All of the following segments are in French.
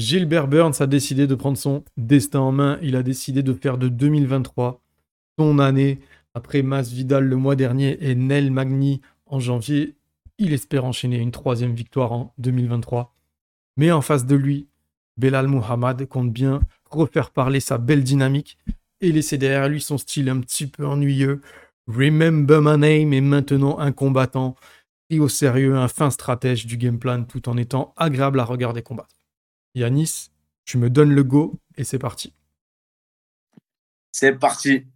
Gilbert Burns a décidé de prendre son destin en main. Il a décidé de faire de 2023 son année. Après Vidal le mois dernier et Nel Magni en janvier, il espère enchaîner une troisième victoire en 2023. Mais en face de lui, Belal Muhammad compte bien refaire parler sa belle dynamique et laisser derrière lui son style un petit peu ennuyeux. Remember my name est maintenant un combattant pris au sérieux, un fin stratège du game plan tout en étant agréable à regarder combattre. Yanis, tu me donnes le go et c'est parti. C'est parti.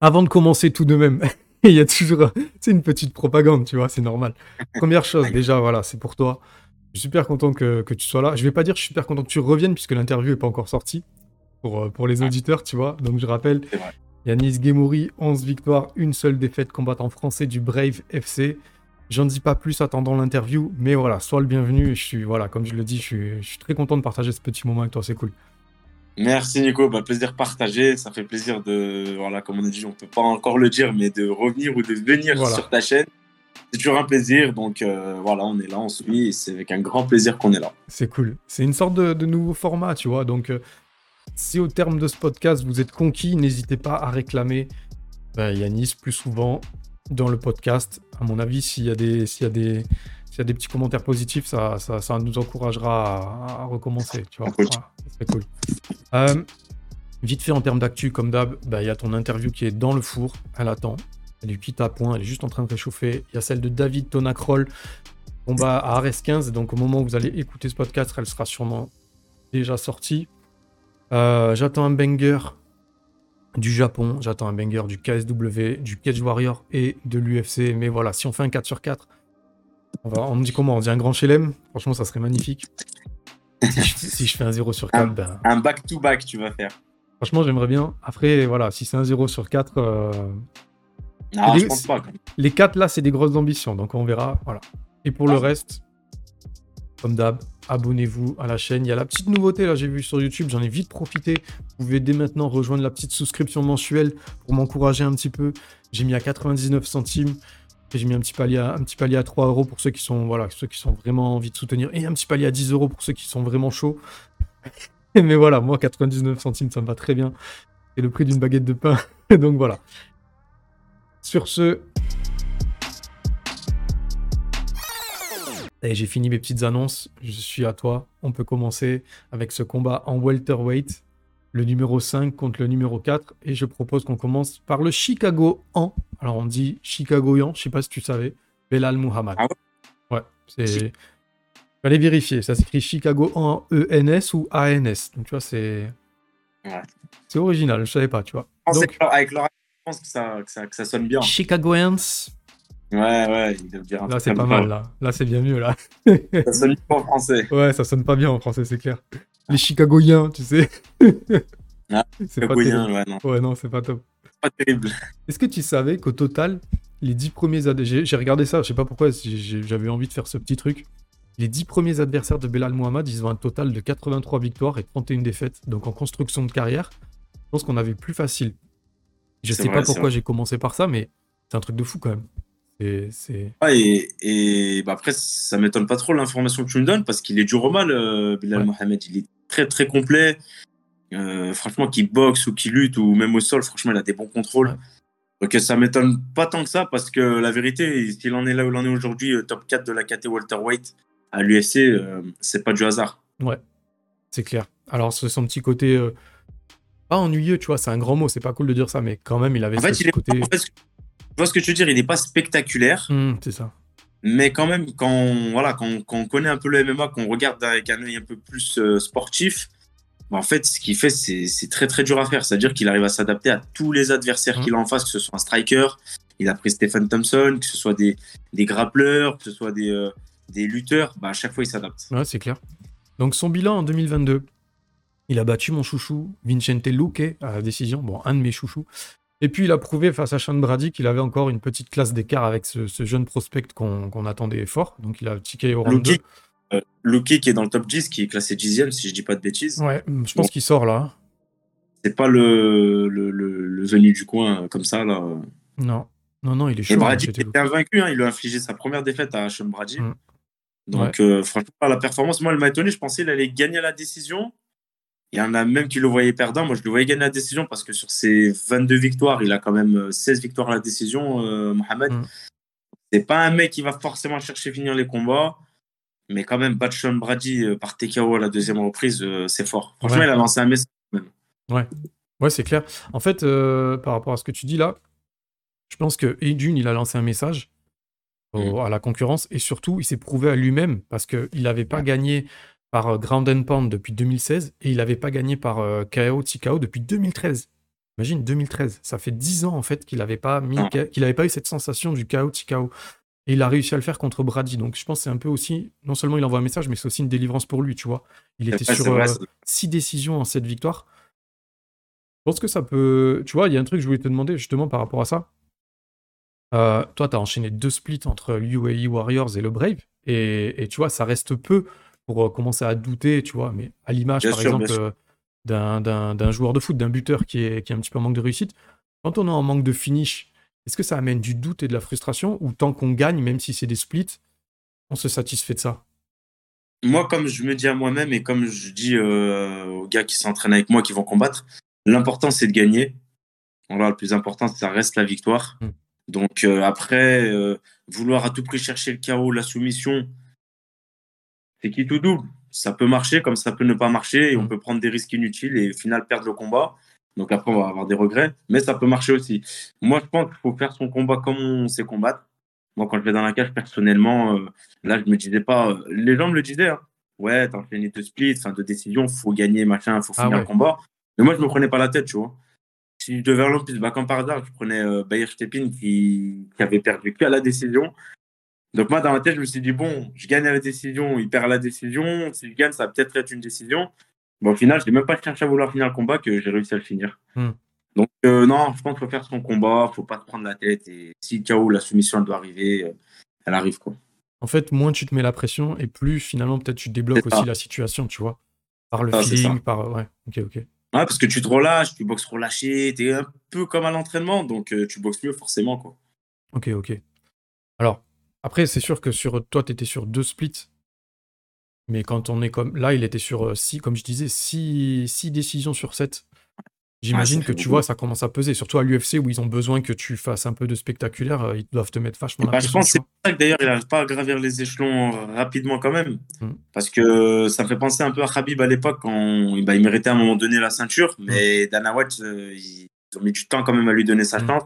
Avant de commencer tout de même, il y a toujours c'est une petite propagande, tu vois, c'est normal. Première chose, déjà, voilà, c'est pour toi. Je suis super content que, tu sois là. Je vais pas dire que je suis super content que tu reviennes puisque l'interview est pas encore sortie pour, euh, pour les auditeurs, tu vois. Donc je rappelle, Yanis Gemouri, 11 victoires, une seule défaite combattant français du Brave FC. J'en dis pas plus attendant l'interview, mais voilà, sois le bienvenu. Je suis, voilà, comme je le dis, je suis, je suis très content de partager ce petit moment avec toi, c'est cool. Merci Nico, bah, plaisir partagé. Ça fait plaisir de, voilà, comme on a dit, on peut pas encore le dire, mais de revenir ou de venir sur ta chaîne. C'est toujours un plaisir. Donc euh, voilà, on est là, on suit, et c'est avec un grand plaisir qu'on est là. C'est cool. C'est une sorte de, nouveau format, tu vois. Donc euh, si au terme de ce podcast vous êtes conquis, n'hésitez pas à réclamer bah, Yanis plus souvent dans le podcast. À mon avis, s'il y a des, s'il y a des s'il y a des petits commentaires positifs, ça, ça, nous encouragera à, recommencer. Tu vois, c'est cool. Euh, vite fait en termes d'actu, comme d'hab, bah, il y a ton interview qui est dans le four. Elle attend. Elle est quitte à point. Elle est juste en train de réchauffer. Il y a celle de David Tonacrol. Combat à Ares 15. Donc au moment où vous allez écouter ce podcast, elle sera sûrement déjà sortie. Euh, j'attends un banger du Japon. J'attends un banger du KSW, du Cage Warrior et de l'UFC. Mais voilà, si on fait un 4 sur 4, on, me dit comment On dit un grand chelem Franchement, ça serait magnifique. si, je, fais un 0 sur 4, un, ben... un back-to-back, tu vas faire. Franchement, j'aimerais bien. Après, voilà, si c'est un 0 sur 4. Euh... Non, les, je pense pas. Les 4 là, c'est des grosses ambitions, donc on verra. Voilà. Et pour le reste, comme d'hab, abonnez-vous à la chaîne. Il y a la petite nouveauté, là, j'ai vu sur YouTube, j'en ai vite profité. Vous pouvez dès maintenant rejoindre la petite souscription mensuelle pour m'encourager un petit peu. J'ai mis à 99 centimes. J'ai mis un petit palier à, un petit palier à 3 euros pour ceux qui sont voilà ceux qui sont vraiment envie de soutenir et un petit palier à 10 euros pour ceux qui sont vraiment chauds. Mais voilà, moi 99 centimes ça me va très bien. C'est le prix d'une baguette de pain. Donc voilà. Sur ce. Et j'ai fini mes petites annonces. Je suis à toi. On peut commencer avec ce combat en welterweight le numéro 5 contre le numéro 4. Et je propose qu'on commence par le Chicago en. Alors on dit Chicagoyan, je sais pas si tu savais. Belal Muhammad. Ah ouais, ouais c'est. Fallait vérifier. Ça s'écrit Chicago en ENS ou ANS. Donc tu vois, c'est. Ouais. C'est original, je savais pas, tu vois. Donc... Avec leur je pense que ça, que ça, que ça sonne bien. Chicagoans. Ouais, ouais, il doit dire Là, c'est pas mal, là. Là, c'est bien mieux, là. ça sonne pas en français. Ouais, ça sonne pas bien en français, c'est clair les Chicagoiens, tu sais. Ah, c'est pas. Ouais, non. Ouais, non, c'est pas top. Pas terrible. Est-ce que tu savais qu'au total, les 10 premiers adversaires, j'ai regardé ça, je sais pas pourquoi, j'avais envie de faire ce petit truc. Les 10 premiers adversaires de Belal Mohamed, ils ont un total de 83 victoires et 31 défaites. Donc en construction de carrière, je pense qu'on avait plus facile. Je sais pas pourquoi j'ai commencé par ça, mais c'est un truc de fou quand même. C'est. et, et bah après, ça m'étonne pas trop l'information que tu me donnes parce qu'il est dur au mal, euh, Bilal Mohamed. Il est très très complet. Euh, franchement, qu'il boxe ou qu'il lutte ou même au sol, franchement, il a des bons contrôles. Donc ça m'étonne pas tant que ça parce que la vérité, s'il en est là où il en est aujourd'hui, euh, top 4 de la KT welterweight à l'UFC, c'est pas du hasard. Ouais, c'est clair. Alors, c'est son petit côté. Pas ennuyeux, tu vois, c'est un grand mot, c'est pas cool de dire ça, mais quand même, il avait ce côté. Tu vois ce que je veux dire Il n'est pas spectaculaire. Mmh, c'est ça. Mais quand même, quand on, voilà, quand, on connaît un peu le MMA, qu'on regarde avec un œil un peu plus euh, sportif, en fait, ce qu'il fait, c'est très très dur à faire. C'est-à-dire qu'il arrive à s'adapter à tous les adversaires mmh. qu'il a en face, que ce soit un striker, il a pris Stephen Thompson, que ce soit des, des grappleurs, que ce soit des, euh, des lutteurs, bah, à chaque fois il s'adapte. Ouais, c'est clair. Donc son bilan en 2022, il a battu mon chouchou Vincente Luque à la décision, bon, un de mes chouchous, Et puis, il a prouvé face à Sean Brady qu'il avait encore une petite classe d'écart avec ce, jeune prospect qu'on attendait fort. Donc, il a tiqué au round 2. Euh, qui est dans le top 10, qui est classé 10 si je dis pas de bêtises. Ouais, je pense qu'il sort là. C'est pas le, le, le, venu du coin comme ça, là. Non, non, non, il est chaud. Et Brady était invaincu, hein, il lui a infligé sa première défaite à Sean Brady. Mm. Donc, euh, franchement, la performance, moi, elle m'a étonné. Je pensais qu'il allait gagner la décision. Il y en a même qui le voyaient perdant. Moi, je le voyais gagner la décision parce que sur ses 22 victoires, il a quand même 16 euh, victoires à la décision, euh, Mohamed. Mm. C'est pas un mec qui va forcément chercher finir les combats. Mais quand même, battre Sean Brady euh, par TKO à la deuxième reprise, c'est fort. Franchement, il a lancé un message. Ouais, ouais c'est clair. En fait, par rapport à ce que tu dis là, je pense que Edune, il a lancé un message mm. à la concurrence et surtout, il s'est prouvé à lui-même parce qu'il n'avait pas gagné par euh, Ground and Pound depuis 2016 et il n'avait pas gagné par euh, KO TKO depuis 2013. Imagine 2013, ça fait 10 ans en fait qu'il n'avait pas mis, qu'il n'avait pas eu cette sensation du KO TKO. Et il a réussi à le faire contre Brady. Donc je pense que c'est un peu aussi, non seulement il envoie un message, mais c'est aussi une délivrance pour lui, tu vois. Il était sur 6 euh, décisions en cette victoire. Je pense que ça peut. Tu vois, il y a un truc que je voulais te demander justement par rapport à ça. toi, tu as enchaîné deux splits entre l'UAE Warriors et le Brave. Et, et, tu vois, ça reste peu pour euh, commencer à douter, tu vois. Mais à l'image, par exemple, euh, d'un joueur de foot, d'un buteur qui est, qui est un petit peu en manque de réussite, quand on est en manque de finish, est-ce que ça amène du doute et de la frustration ou tant qu'on gagne, même si c'est des splits, on se satisfait de ça? Moi, comme je me dis à moi-même et comme je dis euh, aux gars qui s'entraînent avec moi, qui vont combattre, l'important c'est de gagner. Voilà, le plus important, ça reste la victoire. Hmm. Donc après, vouloir à tout prix chercher le chaos, la soumission, c'est qui tout double? Ça peut marcher comme ça peut ne pas marcher et on mm. peut prendre des risques inutiles et au final perdre le combat. Donc après, on va avoir des regrets, mais ça peut marcher aussi. Moi, je pense qu'il faut faire son combat comme on sait combattre. Moi, quand je vais dans la cage, personnellement, euh, là, je me disais pas. Euh, les gens me le disaient. Hein. Ouais, t'as fait de split, fin de décision, faut gagner, machin, faut ah finir le combat. Mais moi, je me prenais pas la tête, tu vois. Si je devais aller en plus, bah, comme par hasard, je prenais euh, Bayer Stepin qui, qui avait perdu qu'à la décision. Donc moi, dans ma tête, je me suis dit, bon, je gagne à la décision, il perd à la décision. Si je gagne, ça va peut-être être une décision. Bon, au final, je n'ai même pas cherché à vouloir finir le combat que j'ai réussi à le finir. Hmm. Donc euh, non, je pense qu'il faut faire son combat, il faut pas se prendre la tête. Et si KO, la soumission elle doit arriver, euh, elle arrive. quoi. En fait, moins tu te mets la pression et plus finalement peut-être tu débloques aussi la situation, tu vois. Par le feeling, par... Ouais, ok, ok. Ouais, parce que tu te relâches, tu boxes relâché, tu es un peu comme à l'entraînement, donc euh, tu boxes mieux forcément. quoi. Ok, ok. Alors, après, c'est sûr que sur toi, tu étais sur deux splits. Mais quand on est comme. Là, il était sur 6, euh, comme je disais, 6 six, décisions sur 7. J'imagine que tu vois, ça commence à peser, surtout à l'UFC où ils ont besoin que tu fasses un peu de spectaculaire, euh, ils doivent te mettre vachement bah, Je pense que c'est pour ça que d'ailleurs il n'arrive pas à gravir les échelons euh, rapidement quand même. Mmh. Parce que ça me fait penser un peu à Khabib à l'époque quand bah, il méritait à un moment donné la ceinture, mmh. mais Dana White, ils ont mis du temps quand même à lui donner sa mmh. chance.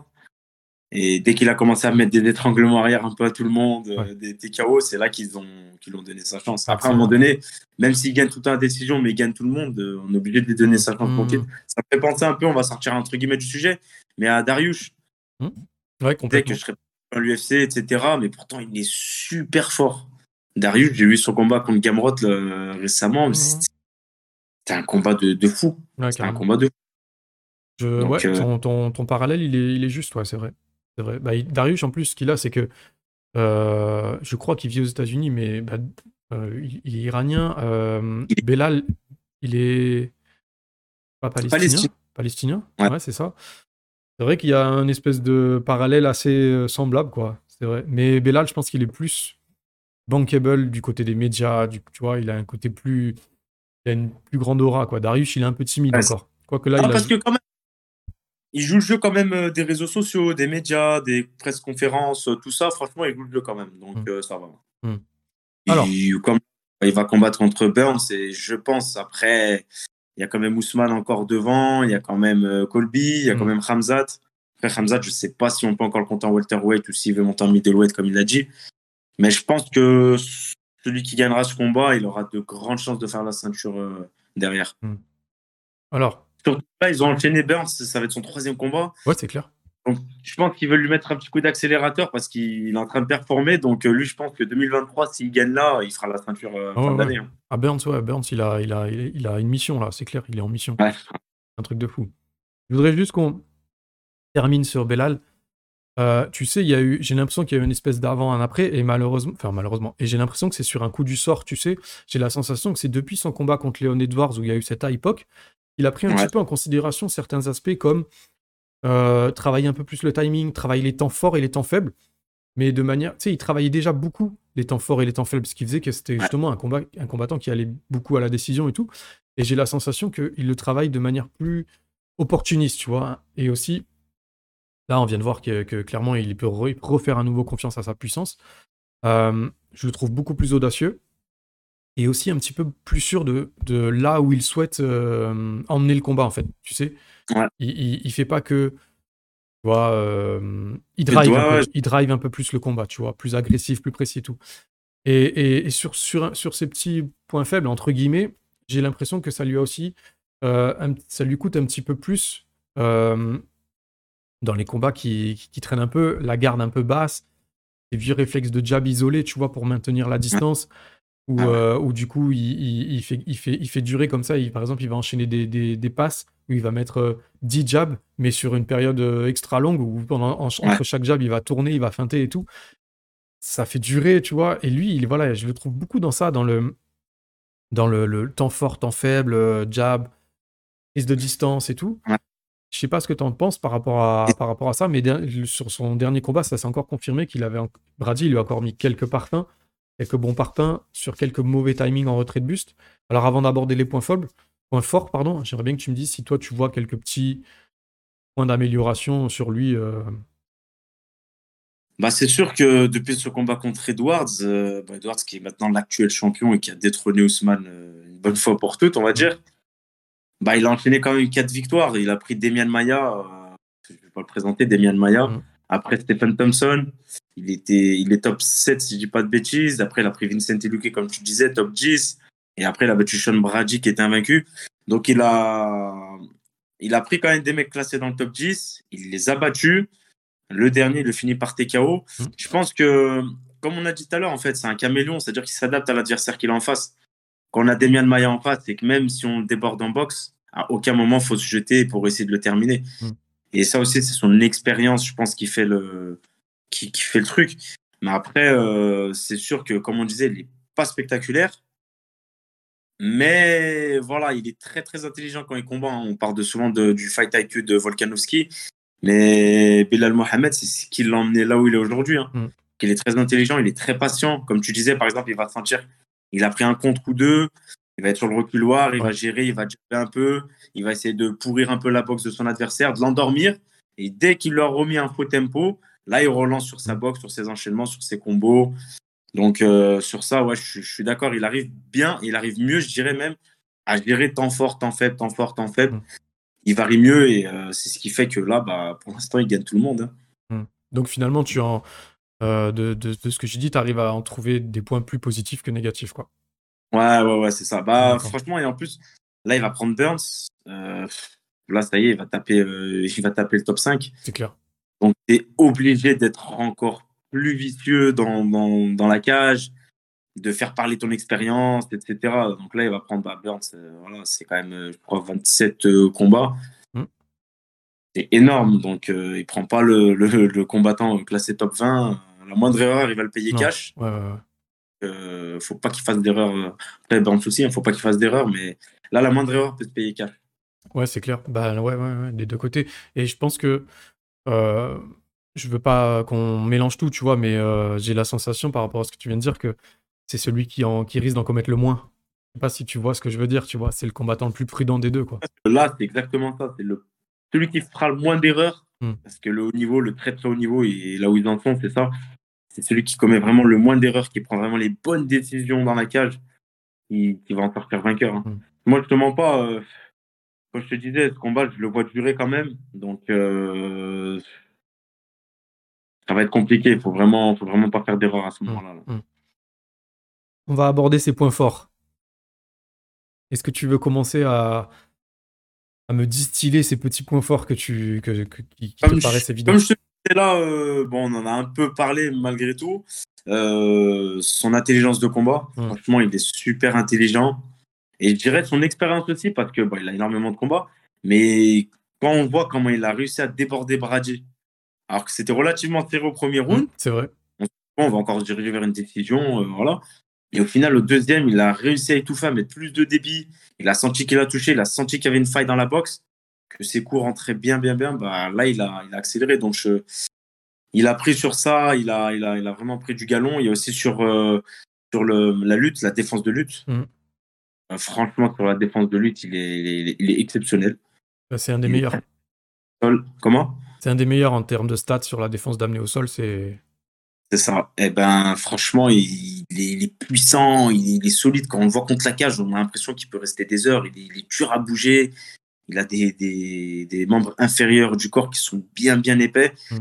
Et dès qu'il a commencé à mettre des étranglements arrière un peu à tout le monde, euh, des TKO, c'est là qu'ils ont, qu'ils ont donné sa chance. Après, à un moment donné, même s'il gagne tout le temps la décision, mais il gagne tout le monde, euh, on est obligé de lui donner sa chance mmh. Ça me fait penser un peu, on va sortir entre guillemets du sujet, mais à Darius. Mmh. Ouais, complètement. que je serais à l'UFC, etc. Mais pourtant, il est super fort. Darius, j'ai vu son combat contre Gamrot récemment. Mmh. C'était un combat de, de fou. c'était un combat de fou. ouais, euh, ton, ton, parallèle, il est, il est juste, ouais, c'est vrai. C'est vrai. Bah, Darius, en plus, ce qu'il a, c'est que euh, je crois qu'il vit aux États-Unis, mais bah, euh, il, est iranien. Euh, Belal, il est pas palestinien? Palestinien, ouais, c'est ça. C'est vrai qu'il y a un espèce de parallèle assez semblable, quoi. C'est vrai. Mais Belal, je pense qu'il est plus bankable du côté des médias. Du, tu vois, il a un côté plus. Il a une plus grande aura, quoi. Darius, il est un peu timide encore. Quoique là, il parce que quand même, il joue le jeu quand même euh, des réseaux sociaux, des médias, des presse conférences, euh, tout ça. Franchement, il joue le jeu quand même. Donc, mm. euh, ça va. Mm. Alors. Il, comme, il va combattre contre Burns et je pense, après, il y a quand même Ousmane encore devant, il y a quand même Colby, il y a quand mm. même Hamzat. Après, Hamzat, je ne sais pas si on peut encore le compter en welterweight ou s'il veut monter en middleweight, comme il l'a dit. Mais je pense que celui qui gagnera ce combat, il aura de grandes chances de faire la ceinture derrière. Alors, là, ils ont enchaîné Burns, ça va être son troisième combat. Ouais, c'est clair. Donc, je pense qu'ils veulent lui mettre un petit coup d'accélérateur parce qu'il est en train de performer. Donc, euh, lui, je pense que 2023, s'il gagne là, il fera la ceinture euh, fin d'année. Hein. Ah, Burns, ouais, Burns, il a, il, a, il a une mission là, c'est clair, il est en mission. Un truc de fou. Je voudrais juste qu'on. termine sur Belal, euh, tu sais, il y a eu, j'ai l'impression qu'il y a eu une espèce d'avant, un après, et malheureusement, enfin malheureusement, et j'ai l'impression que c'est sur un coup du sort, tu sais, j'ai la sensation que c'est depuis son combat contre Léon Edwards où il y a eu cette époque, il a pris un petit peu en considération certains aspects comme euh, travailler un peu plus le timing, travailler les temps forts et les temps faibles, mais de manière, tu sais, il travaillait déjà beaucoup les temps forts et les temps faibles, ce qui faisait que c'était justement un, combat, un combattant qui allait beaucoup à la décision et tout, et j'ai la sensation qu'il le travaille de manière plus opportuniste, tu vois, et aussi Là, on vient de voir que, clairement, il peut refaire à nouveau confiance à sa puissance. Euh, je le trouve beaucoup plus audacieux et aussi un petit peu plus sûr de, là où il souhaite euh, emmener le combat, en fait. Tu sais, il, il, fait pas que. Tu vois, euh, il, drive un peu, il drive un peu plus le combat, tu vois, plus agressif, plus précis et tout. Et, sur, sur, sur ces petits points faibles, entre guillemets, j'ai l'impression que ça lui a aussi. ça lui coûte un petit peu plus dans les combats qui, traînent un peu, la garde un peu basse, les vieux réflexes de jab isolé, tu vois, pour maintenir la distance, ou, ah euh, du coup, il, fait, il, fait, il fait durer comme ça. par exemple, il va enchaîner des, passes où il va mettre 10 euh, jabs, mais sur une période euh, extra longue, où pendant, entre chaque jab, il va tourner, il va feinter et tout. Ça fait durer, tu vois. Et lui, il, voilà, je le trouve beaucoup dans ça, dans le, dans le, temps fort, temps faible, jab, prise de distance et tout. Je sais pas ce que tu en penses par rapport à, par rapport à ça, mais sur son dernier combat, ça s'est encore confirmé qu'il avait. Brady lui a encore mis quelques parfums, quelques bons parfums sur quelques mauvais timings en retrait de buste. Alors avant d'aborder les points faibles, points forts, pardon, j'aimerais bien que tu me dises si toi tu vois quelques petits points d'amélioration sur lui. Euh. Bah, c'est sûr que depuis ce combat contre Edwards, euh, bah, Edwards qui est maintenant l'actuel champion et qui a détrôné Ousmane euh, une bonne fois pour toutes, on va dire bah, il a enchaîné quand même quatre victoires. Il a pris Demian Maya, je ne vais pas le présenter, Demian Maya. Mm. Après Stephen Thompson, il, était, il est top 7 si je ne dis pas de bêtises. Après, il a pris Vincent Luque, comme tu disais, top 10. Et après, il a battu Sean Brady qui était invaincu. Donc, il a, il a pris quand même des mecs classés dans le top 10. Il les a battus. Le dernier, il le finit par TKO. Je pense que, comme on a dit tout à l'heure, en fait, c'est un caméléon, c'est-à-dire qu'il s'adapte à l'adversaire qu'il a en face quand on a Demian Maya en face, c'est que même si on déborde en boxe, à aucun moment faut se jeter pour essayer de le terminer. Mm. Et ça aussi, c'est son expérience, je pense, qui fait le, qui, fait le truc. Mais après, euh, c'est sûr que, comme on disait, il n'est pas spectaculaire. Mais voilà, il est très très intelligent quand il combat. On parle de, souvent du fight IQ de Volkanovski. Mais Bilal Mohamed, c'est ce qui l'a emmené là où il est aujourd'hui. Hein. Mm. Il est très intelligent, il est très patient. Comme tu disais, par exemple, il va sentir il a pris un contre ou deux. Il va être sur le reculoir, il va gérer, il va jumper un peu, il va essayer de pourrir un peu la boxe de son adversaire, de l'endormir. Et dès qu'il leur remis un faux tempo, là, il relance sur sa boxe, sur ses enchaînements, sur ses combos. Donc, euh, sur ça, ouais, je, suis d'accord. Il arrive bien, il arrive mieux, je dirais même, à gérer temps fort, temps faible, temps fort, temps faible. Mm. Il varie mieux et euh, c'est ce qui fait que là, bah, pour l'instant, il gagne tout le monde. Hein. Mm. Donc, finalement, tu en, euh, de, ce que j'ai dit, tu arrives à en trouver des points plus positifs que négatifs, quoi. Ouais, ouais, ouais, c'est ça. Bah, franchement, et en plus, là, il va prendre Burns. Là, ça y est, il va taper, il va taper le top 5. C'est clair. Donc, tu es obligé d'être encore plus vicieux dans, dans, la cage, de faire parler ton expérience, etc. Donc là, il va prendre bah, Burns. voilà, c'est quand même, je crois, 27 combats. Hmm. C'est énorme. Donc, il prend pas le, le, combattant classé top 20 la moindre erreur, il va le payer cash. Ouais, ouais, euh, faut pas qu'il fasse d'erreur. Euh, après, ben, souci, il faut pas qu'il fasse d'erreur, mais là, la moindre erreur peut te payer cash. Ouais, c'est clair. Bah ouais, ouais, ouais, des deux côtés. Et je pense que euh, je veux pas qu'on mélange tout, tu vois, mais euh, j'ai la sensation par rapport à ce que tu viens de dire que c'est celui qui, en, qui risque d'en commettre le moins. Je sais pas si tu vois ce que je veux dire, tu vois. C'est le combattant le plus prudent des deux, quoi. Là, c'est exactement ça. C'est le celui qui fera le moins d'erreurs. Hmm. Parce que le haut niveau, le très très haut niveau, et là où ils en sont, c'est ça c'est celui qui commet vraiment le moins d'erreurs, qui prend vraiment les bonnes décisions dans la cage, qui, va en sortir vainqueur. Hein. Mm. Moi, je te mens pas. Euh, quand je te disais, ce combat, je le vois durer quand même. Donc, euh, ça va être compliqué. Il faut vraiment, faut vraiment pas faire d'erreur à ce mm. moment-là. Mm. On va aborder ses points forts. Est-ce que tu veux commencer à, à me distiller ces petits points forts que tu, que, qui, te paraissent évidents? là, euh, bon, on en a un peu parlé malgré tout. Euh, son intelligence de combat, franchement, il est super intelligent. Et je dirais son expérience aussi, parce que il a énormément de combats. Mais quand on voit comment il a réussi à déborder Brady, alors que c'était relativement serré au premier round, Mmh, c'est vrai. on va encore se diriger vers une décision, euh, voilà. Et au final, au deuxième, il a réussi à étouffer, à mettre plus de débit. Il a senti qu'il a touché, il a senti qu'il y avait une faille dans la boxe, que ses coups rentraient bien, bien, bien. Bah, là, il a, il a accéléré. Donc, je- il a pris sur ça, il a, il, a, il a vraiment pris du galon. Il y a aussi sur, euh, sur le, la lutte, la défense de lutte. Mhm. Euh, franchement, sur la défense de lutte, il est, il est, il est exceptionnel. Bah, C'est un des Il meilleurs. Comment? C'est un des meilleurs en termes de stats sur la défense d'amener au sol. C'est C'est ça. Eh ben, franchement, il, il est, puissant, il, il est solide. Quand on le voit contre la cage, on a l'impression qu'il peut rester des heures. Il est, il est dur à bouger. Il a des, des, des membres inférieurs du corps qui sont bien, bien épais. Mm.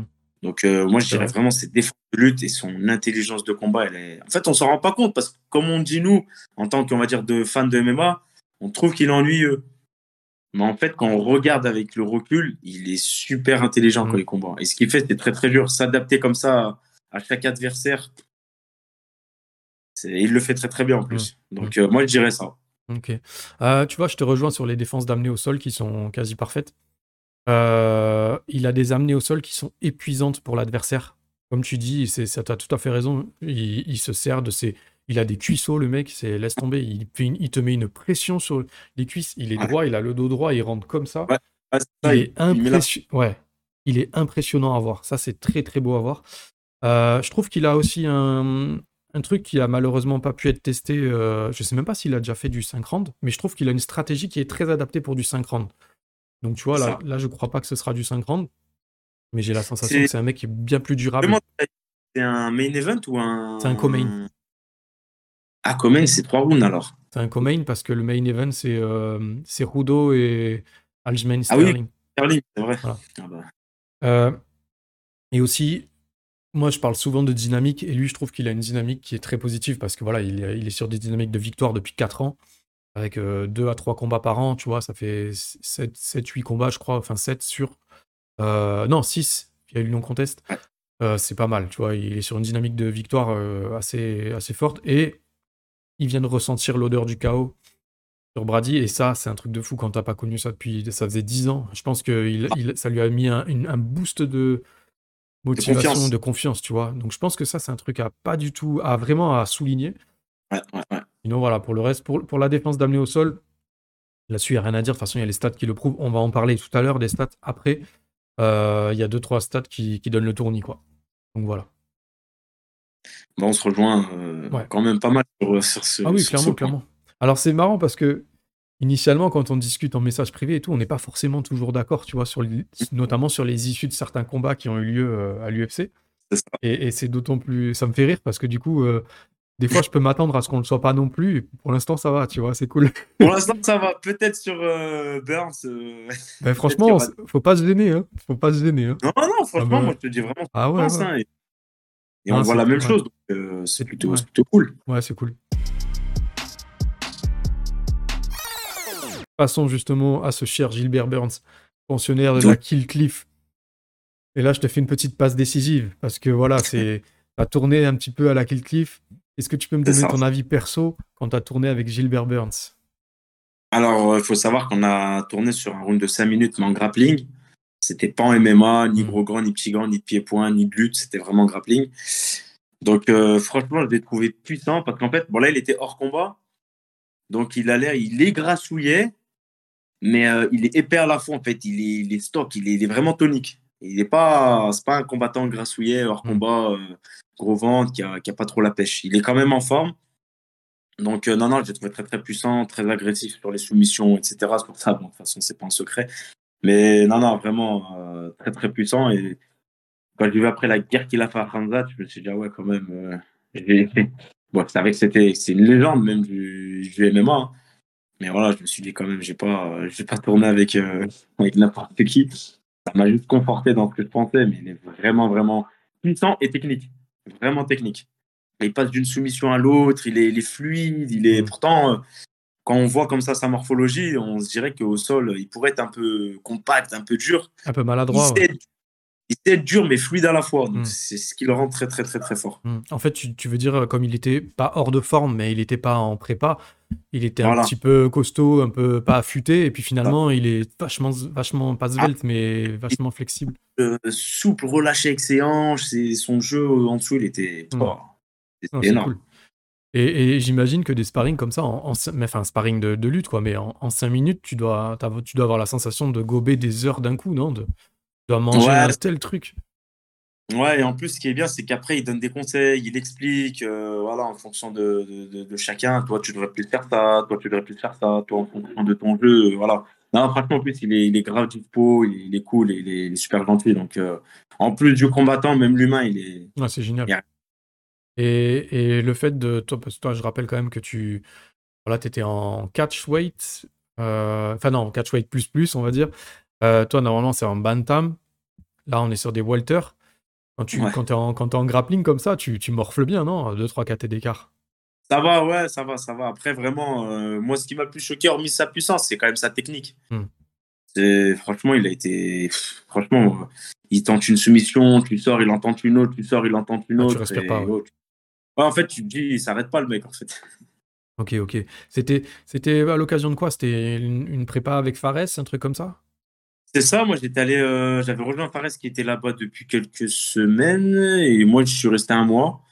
Donc, euh, moi, je dirais vrai. vraiment ses défenses de lutte et son intelligence de combat. Elle est... En fait, on s'en rend pas compte parce que, comme on dit, nous, en tant qu'on va dire de fans de MMA, on trouve qu'il est ennuyeux. Mais en fait, quand on regarde avec le recul, il est super intelligent Mm. quand il combat. Et ce qu'il fait, c'est très, très dur. S'adapter comme ça à chaque adversaire, il le fait très, très bien en plus. Donc, euh, moi, je dirais ça. Ok. Euh, tu vois, je te rejoins sur les défenses d'amener au sol qui sont quasi parfaites. Euh, il a des amenées au sol qui sont épuisantes pour l'adversaire. Comme tu dis, c'est, ça, t'as tout à fait raison. Il, il se sert de ses. Il a des cuisseaux, le mec, c'est laisse tomber. Il, fait une- il te met une pression sur les cuisses. Il est droit, il a le dos droit, il rentre comme ça. Ouais. C'est ça, Il est, il met la- impression- ouais. il est impressionnant à voir. Ça, c'est très très beau à voir. Euh, je trouve qu'il a aussi un, un truc qui a malheureusement pas pu être testé. euh, je sais même pas s'il a déjà fait du 5 rounds, mais je trouve qu'il a une stratégie qui est très adaptée pour du 5 rounds. Donc tu vois, là, là je crois pas que ce sera du 5 rounds, mais j'ai la sensation que c'est un mec qui est bien plus durable. C'est un main event ou un. C'est un co-main. Ah, co-main, c'est trois rounds alors. C'est un co-main parce que le main event, c'est euh, Rudo et Aljamain Ah oui. Sterling. Sterling, c'est vrai. Voilà. Ah bah. Euh, et aussi, moi je parle souvent de dynamique, et lui je trouve qu'il a une dynamique qui est très positive parce que voilà, il est, il est sur des dynamiques de victoire depuis 4 ans, avec 2 à 3 combats par an, tu vois, ça fait 7-8 combats, je crois, enfin 7 sur. euh, non, 6, il y a eu le non-contest. Euh, c'est pas mal, tu vois, il est sur une dynamique de victoire euh, assez, assez forte, et il vient de ressentir l'odeur du chaos sur Brady, et ça, c'est un truc de fou quand t'as pas connu ça depuis. Ça faisait 10 ans. Je pense que il, il- ça lui a mis un, une- un boost de motivation, confiance. de confiance, tu vois. Donc je pense que ça, c'est un truc à pas du tout, à vraiment à souligner. Ouais, ouais, ouais. Sinon, voilà, pour le reste, pour, pour la défense d'amener au sol, là-dessus, il n'y a rien à dire. De toute façon, il y a les stats qui le prouvent. On va en parler tout à l'heure des stats après. Euh, Il y a deux, trois stats qui, qui donnent le tournis, quoi. Donc voilà. On se rejoint euh, Ouais. quand même pas mal sur, sur ce. Ah oui, sur clairement, clairement. Alors c'est marrant parce que initialement, quand on discute en message privé et tout, on n'est pas forcément toujours d'accord, tu vois, sur les- notamment sur les issues de certains combats qui ont eu lieu euh, à l'UFC. Et, et c'est d'autant plus, ça me fait rire parce que du coup, euh, des fois, je peux m'attendre à ce qu'on ne le soit pas non plus. Et pour l'instant, ça va, tu vois, c'est cool. Pour l'instant, ça va. Peut-être sur euh, Burns. euh, Ben, franchement, faut pas se gêner, hein. Faut pas se gêner, hein. Non, non, franchement, bah ouais. moi, je te dis vraiment. Ah ouais, pense, ouais. hein, et et Ah, on voit la même chose. donc, euh, c'est plutôt, ouais. c'est plutôt cool. Ouais, c'est cool. Passons justement à ce cher Gilbert Burns, pensionnaire de la Kill Cliff. Et là, je te fais une petite passe décisive, parce que voilà, c'est t'as tourné un petit peu à la Kill Cliff. Est-ce que tu peux me donner ton avis perso quand tu as tourné avec Gilbert Burns? Alors, il faut savoir qu'on a tourné sur un round de 5 minutes, mais en grappling. C'était pas en MMA, ni Mm. gros grand, ni petit grand, ni de pied-point, ni de lutte. C'était vraiment grappling. Donc, euh, franchement, je l'ai trouvé puissant parce qu'en fait, bon, là, il était hors combat. Donc, il a l'air, il est grassouillet, mais euh, il est épais à la fois, en fait. Il est, il est stock, il est, il est vraiment tonique. Il n'est pas, c'est pas un combattant grassouillet, hors Mm. combat, euh, gros ventre, qui a, qui a pas trop la pêche. Il est quand même en forme. Donc, euh, non, non, je l'ai trouvé très, très puissant, très agressif sur les soumissions, etc. C'est pour ça, bon, de toute façon, c'est pas un secret. Mais non, non, vraiment euh, très, très puissant. Et quand j'ai vu après la guerre qu'il a fait à Khamzat, je me suis dit, ah ouais, quand même. euh, j'ai- bon, je savais que c'était c'est une légende même du, du MMA. hein. Mais voilà, je me suis dit quand même, j'ai pas, euh, j'ai pas tourné avec, euh, avec n'importe qui. Ça m'a juste conforté dans ce que je pensais, mais il est vraiment, vraiment puissant et technique. Vraiment technique. Il passe d'une soumission à l'autre, il est, il est fluide, il est. Mm. Pourtant, euh, quand on voit comme ça sa morphologie, on se dirait qu'au sol, il pourrait être un peu compact, un peu dur. Un peu Il maladroit. sait, ouais. Il sait être dur mais fluide à la fois. Donc Mm. c'est ce qui le rend très très très très fort. Hmm. En fait, tu, tu veux dire, euh, comme il était pas hors de forme, mais il était pas en prépa, il était un petit peu costaud, un peu pas affûté, et puis finalement, il est vachement, vachement pas svelte, mais vachement flexible. Euh, souple, relâché avec ses hanches, c'est son jeu en dessous, il était. Mm. oh, Non, c'est énorme. cool. Et, et j'imagine que des sparring comme ça, en, en mais enfin, sparring de, de lutte, quoi, mais en, en 5 minutes, tu dois, tu dois avoir la sensation de gober des heures d'un coup, non de, dois manger Ouais. un tel truc. Ouais, et en plus, ce qui est bien, c'est qu'après, il donne des conseils, il explique, euh, voilà, en fonction de, de, chacun. Toi, tu devrais plus faire ça, toi, tu devrais plus faire ça, toi, en fonction de ton jeu, euh, voilà. Non, franchement, en plus, il est, il est grave dispo, il est, cool, il est, il est super gentil. Donc, euh, en plus du combattant, même l'humain, il est. Ouais, c'est génial. Yeah. Et, et le fait de toi, parce que toi, je rappelle quand même que tu voilà, étais en catch weight, enfin non, catch weight plus plus, on va dire. Euh, toi, normalement, c'est en bantam. Là, on est sur des welter. Quand tu Ouais. quand t'es en, quand t'es en grappling comme ça, tu, tu morfles bien, non? 2-3 KT d'écart. Ça va, ouais, ça va, ça va. Après, vraiment, euh, moi, ce qui m'a le plus choqué, hormis sa puissance, c'est quand même sa technique. Hmm. Franchement, il a été. Franchement, euh, il tente une soumission, tu sors, il en tente une autre, tu sors, il en tente une Ah, tu autre. respires et- pas, ouais. tu- Ouais, en fait, tu te dis, il s'arrête pas, le mec, en fait. Ok, ok. C'était c'était à l'occasion de quoi? C'était une, une prépa avec Fares, un truc comme ça? C'est ça, moi, j'étais allé. euh, J'avais rejoint Fares qui était là-bas depuis quelques semaines, et moi, je suis resté un mois.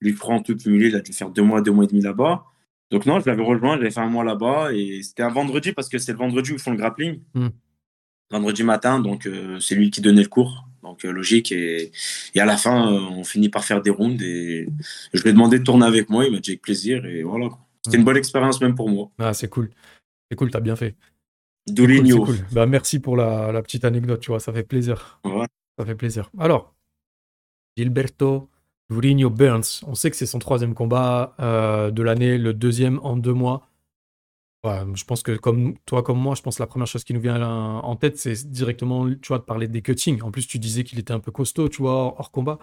Lui, prend tout cumulé, il a dû faire deux mois, deux mois et demi là-bas. Donc, non, je l'avais rejoint, j'avais fait un mois là-bas, et c'était un vendredi, parce que c'est le vendredi où ils font le grappling. Hmm. vendredi matin, donc euh, c'est lui qui donnait le cours, donc euh, logique. Et, et à la fin, on finit par faire des rounds et je lui ai demandé de tourner avec moi, il m'a dit avec plaisir et voilà. C'était Mm. une bonne expérience même pour moi. Ah, c'est cool. C'est cool, t'as bien fait. Cool. Bah, merci pour la, la petite anecdote, tu vois, ça fait plaisir. Ouais. Ça fait plaisir. Alors, Gilberto Durinho Burns, on sait que c'est son troisième combat euh, de l'année, le deuxième en deux mois. Ouais, je pense que comme toi, comme moi, je pense que la première chose qui nous vient en tête, c'est directement, tu vois, de parler des cuttings. En plus, tu disais qu'il était un peu costaud, tu vois, hors, hors combat.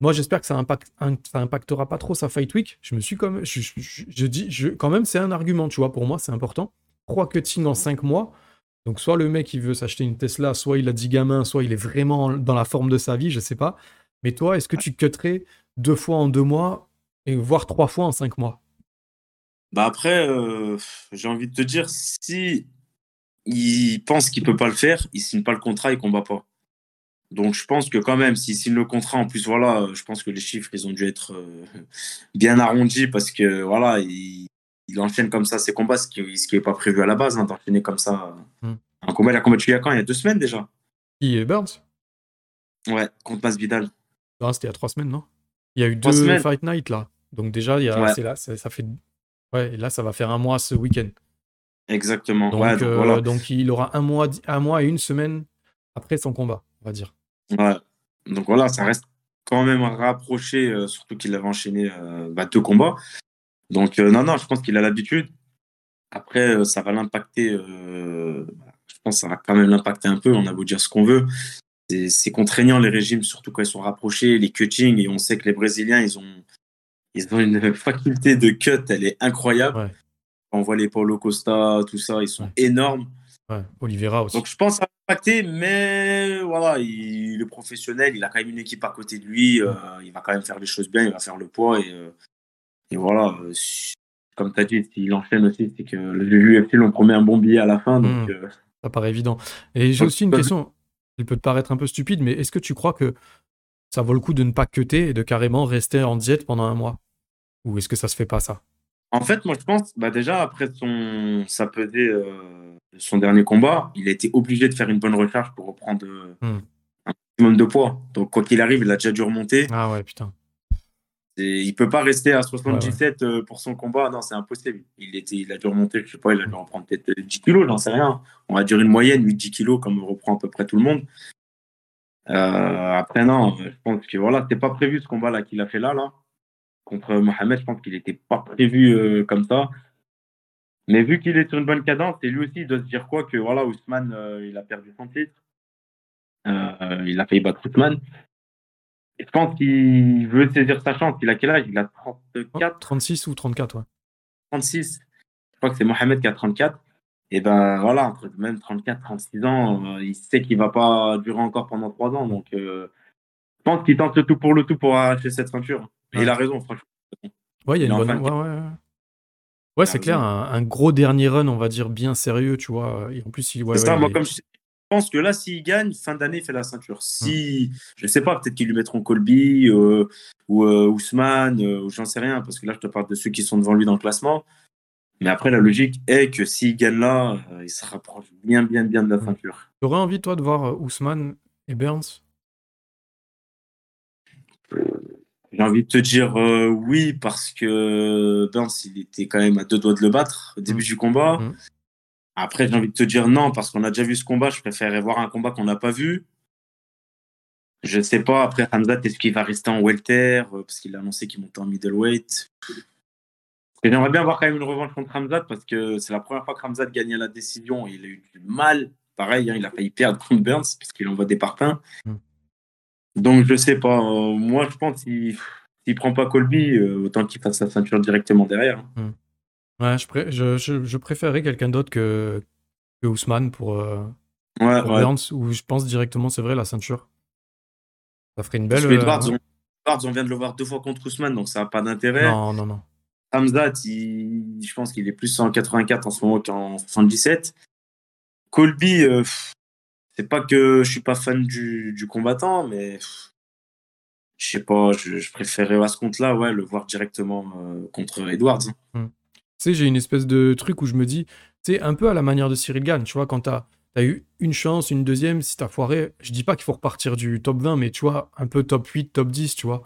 Moi, j'espère que ça, impact, un- ça impactera pas trop sa fight week. Je me suis comme, je, je- je- je dis, je, quand même, c'est un argument, tu vois, pour moi, c'est important. Trois cuttings en cinq mois. Donc, soit le mec, il veut s'acheter une Tesla, soit il a 10 gamins, soit il est vraiment dans la forme de sa vie, je sais pas. Mais toi, est-ce que tu cutterais deux fois en deux mois et voire trois fois en cinq mois? Bah après, euh, j'ai envie de te dire, si il pense qu'il peut pas le faire, il signe pas le contrat, il combat pas. Donc je pense que quand même, s'il signe le contrat, en plus voilà, euh, je pense que les chiffres ils ont dû être euh, bien arrondis parce que voilà, il, il enchaîne comme ça ses combats, ce qui ce qui est pas prévu à la base, hein, d'enchaîner comme ça. Hmm. Un combat, il a combattu il y a quand? Il y a deux semaines déjà. Qui est Burns? Ouais, contre Masvidal. Non, c'était il y a trois semaines, non? Il y a eu Trois deux semaines. Fight Night là. Donc déjà, il y a, Ouais. là, ça fait. Ouais, et là, ça va faire un mois ce week-end. Exactement. Donc, ouais, donc euh, voilà. donc il aura un mois, un mois et une semaine après son combat, on va dire. Ouais. Donc voilà, ça reste quand même rapproché, euh, surtout qu'il avait enchaîné euh, bah, deux combats. Donc euh, non, non, je pense qu'il a l'habitude. Après, euh, ça va l'impacter. euh, je pense que ça va quand même l'impacter un peu. On a beau dire ce qu'on veut. C'est- contraignant les régimes, surtout quand ils sont rapprochés, les cuttings. Et on sait que les Brésiliens, ils ont, ils ont une faculté de cut, elle est incroyable. Ouais. On voit les Paulo Costa, tout ça, ils sont Ouais. énormes. Ouais, Oliveira aussi. Donc je pense que ça va impacter, mais voilà, il, le professionnel, il a quand même une équipe à côté de lui, euh, il va quand même faire les choses bien, il va faire le poids et, et voilà. euh, comme tu as dit, s'il enchaîne aussi, c'est que l'UFC l'on promet un bon billet à la fin. Donc, Mm. euh, Ça paraît évident. Et j'ai aussi une question. Elle peut te paraître un peu stupide, mais est-ce que tu crois que ça vaut le coup de ne pas cutter et de carrément rester en diète pendant un mois? Ou est-ce que ça se fait pas ça? En fait, moi je pense, bah déjà après son, sa pesée, euh, son dernier combat, il a été obligé de faire une bonne recharge pour reprendre euh, Hmm. un maximum de poids. Donc quoi qu'il arrive, il a déjà dû remonter. Ah ouais, putain. Il peut pas rester à 77 euh, pour son combat, non, c'est impossible. Il, était, il a dû remonter, je sais pas, il a dû reprendre peut-être 10 kilos, j'en sais rien. On va dire une moyenne, 8-10 kilos, comme reprend à peu près tout le monde. Euh, après, non, je pense que voilà, c'était pas prévu ce combat-là qu'il a fait là, là. Contre Mohamed, je pense qu'il était pas prévu euh, comme ça. Mais vu qu'il est sur une bonne cadence, et lui aussi, il doit se dire quoi Que voilà, Ousmane, euh, il a perdu son titre. Euh, il a failli battre Ousmane. Et je pense qu'il veut saisir sa chance. Il a quel âge? Il a 34, 36 ou 34, ouais. 36. Je crois que c'est Mohamed qui a 34. Et ben voilà, entre même 34, 36 ans, euh, il sait qu'il va pas durer encore pendant 3 ans. Donc, euh, je pense qu'il tente le tout pour le tout pour arracher cette ceinture. Et il a raison, franchement. Ouais, il y a une bonne. Ouais, ouais, ouais. c'est clair, un, gros dernier run, on va dire, bien sérieux, tu vois. Et en plus, il. Ouais, ça, moi, comme je pense que là, s'il gagne, fin d'année, il fait la ceinture. Si, je je sais pas, peut-être qu'ils lui mettront Colby euh, ou Ousmane, ou j'en sais rien, parce que là, je te parle de ceux qui sont devant lui dans le classement. Mais après, la logique est que s'il gagne là, euh, il se rapproche bien, bien, bien de la ceinture. Tu aurais envie, toi, de voir euh, Ousmane et Burns? J'ai envie de te dire euh, oui, parce que Burns, il était quand même à deux doigts de le battre au début mm. du combat. Après, j'ai envie de te dire non, parce qu'on a déjà vu ce combat. Je préférerais voir un combat qu'on n'a pas vu. Je ne sais pas. Après, Hamzat, est-ce qu'il va rester en welter Parce qu'il a annoncé qu'il montait en middleweight? J'aimerais bien avoir quand même une revanche contre Ramzat parce que c'est la première fois que Ramzat gagnait la décision et il a eu du mal. Pareil, hein, il a failli perdre contre Burns puisqu'il envoie des parpaings. Hmm. Donc je sais pas. Euh, moi, je pense qu'il ne prend pas Colby, euh, autant qu'il fasse sa ceinture directement derrière. Hein. Hmm. Ouais, je, je, je, préférerais quelqu'un d'autre que, que Ousmane pour, euh, Burns, où je pense directement, c'est vrai, la ceinture. Ça ferait une belle. Edwards, on, vient de le voir deux fois contre Ousmane, donc ça n'a pas d'intérêt. Non, non, non. Hamzat, je pense qu'il est plus en 84 en ce moment qu'en 77. Colby, euh, c'est pas que je suis pas fan du, combattant, mais je sais pas, je, préférais à ce compte-là, ouais, le voir directement euh, contre Edwards. Hein. Hmm. Tu sais, j'ai une espèce de truc où je me dis, tu sais, un peu à la manière de Cyril Gann, tu vois, quand t'as as eu une chance, une deuxième, si t'as foiré, je dis pas qu'il faut repartir du top 20, mais tu vois, un peu top 8, top 10, tu vois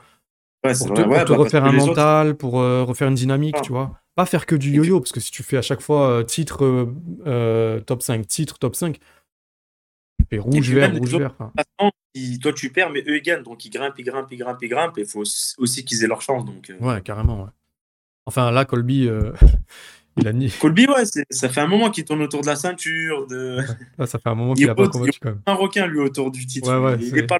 pour te, bah, refaire un mental, pour euh, refaire une dynamique, tu vois. Pas faire que du yo-yo, parce que si tu fais à chaque fois euh, titre euh, top 5, titre top 5, tu fais rouge, vert, rouge, vert. toi, tu perds, mais eux, ils gagnent. Donc, ils grimpent, ils grimpent, ils grimpent, ils grimpent. Et il faut aussi qu'ils aient leur chance. Donc, Ouais, carrément. Ouais. Enfin, là, Colby, il a ni... Colby, ouais, ça fait un moment qu'il tourne autour de la ceinture. De... ça fait un moment qu'il a pas combattu, quand même. un requin, lui, autour du titre. Ouais, il est pas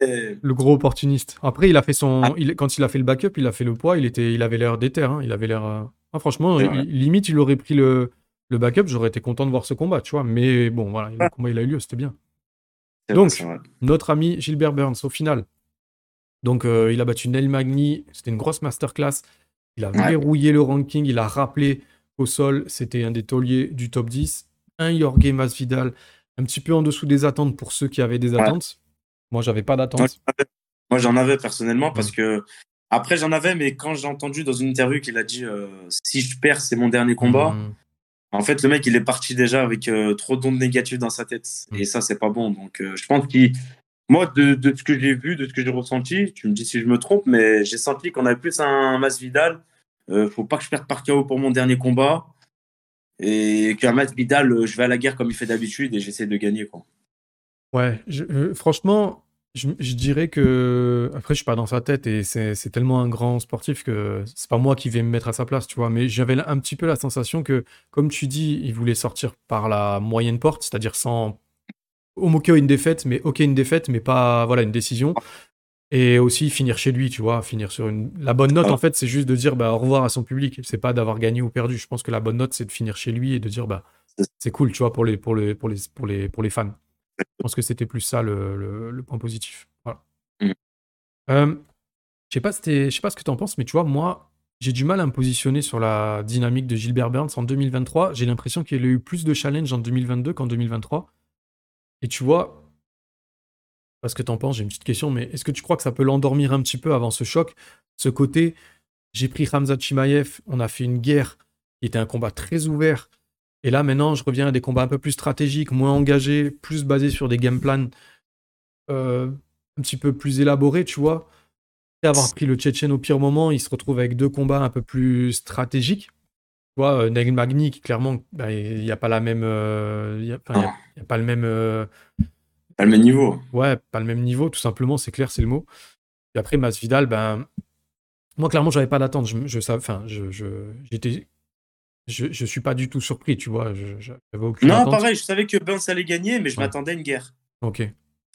le gros opportuniste. Après, il a fait son. Ah. Il, quand il a fait le backup, il a fait le poids, il, était, il avait l'air déter. Hein. Il avait l'air. Euh, ah, franchement, limite, il aurait pris le, le backup, j'aurais été content de voir ce combat, tu vois. Mais bon, voilà, le combat, il a eu lieu, c'était bien. Donc, notre ami Gilbert Burns, au final. Donc, euh, il a battu Neil Magny, c'était une grosse masterclass. Il a verrouillé le ranking, il a rappelé au sol, c'était un des tauliers du top 10. Un Jorge Masvidal, un petit peu en dessous des attentes pour ceux qui avaient des attentes. Moi, j'avais pas d'attente. Moi, j'en avais personnellement parce que. Après, j'en avais, mais quand j'ai entendu dans une interview qu'il a dit euh, si je perds, c'est mon dernier combat. Mmh. En fait, le mec, il est parti déjà avec euh, trop d'ondes négatives dans sa tête. Mmh. Et ça, c'est pas bon. Donc, euh, je pense qu'il. Moi, de, de, ce que j'ai vu, de ce que j'ai ressenti, tu me dis si je me trompe, mais j'ai senti qu'on avait plus un Masvidal. Vidal. faut pas que je perde par KO pour mon dernier combat. Et qu'un Masvidal, je vais à la guerre comme il fait d'habitude et j'essaie de gagner. Quoi. Ouais, franchement, je, dirais que. Après, je suis pas dans sa tête et c'est tellement un grand sportif que c'est pas moi qui vais me mettre à sa place, tu vois. Mais j'avais un petit peu la sensation que, comme tu dis, il voulait sortir par la moyenne porte, c'est-à-dire sans. Ok, une défaite, mais ok, une défaite, mais pas voilà, une décision. Et aussi finir chez lui, tu vois, finir sur une. La bonne note, en fait, c'est juste de dire bah, au revoir à son public. C'est pas d'avoir gagné ou perdu. Je pense que la bonne note, c'est de finir chez lui et de dire bah, c'est cool, tu vois, pour les, pour les, pour les, pour les, pour les fans. Je pense que c'était plus ça le, point positif. Voilà. Mm. Euh, je sais pas, pas ce que tu en penses, mais tu vois, moi, j'ai du mal à me positionner sur la dynamique de Gilbert Burns en 2023. J'ai l'impression qu'il a eu plus de challenges en 2022 qu'en 2023. Et tu vois, parce que tu en penses, j'ai une petite question, mais est-ce que tu crois que ça peut l'endormir un petit peu avant ce choc? Ce côté, j'ai pris Hamza Chimaev, on a fait une guerre qui était un combat très ouvert. Et là, maintenant, je reviens à des combats un peu plus stratégiques, moins engagés, plus basés sur des game plans euh, un petit peu plus élaborés, tu vois. Après avoir pris le Tchétchène au pire moment, il se retrouve avec deux combats un peu plus stratégiques. Tu vois, euh, Magni, qui clairement, bah, il n'y a pas la même. Euh, il n'y a, pas le même. Pas le même niveau. Ouais, pas le même niveau, tout simplement, c'est clair, c'est le mot. Et après, Masvidal, ben. Moi, clairement, j'avais pas d'attente. Je, je, enfin, je, j'étais je, je suis pas du tout surpris, tu vois. Je, aucune non, pareil, je savais que Burns allait gagner, mais je m'attendais à une guerre. Ok.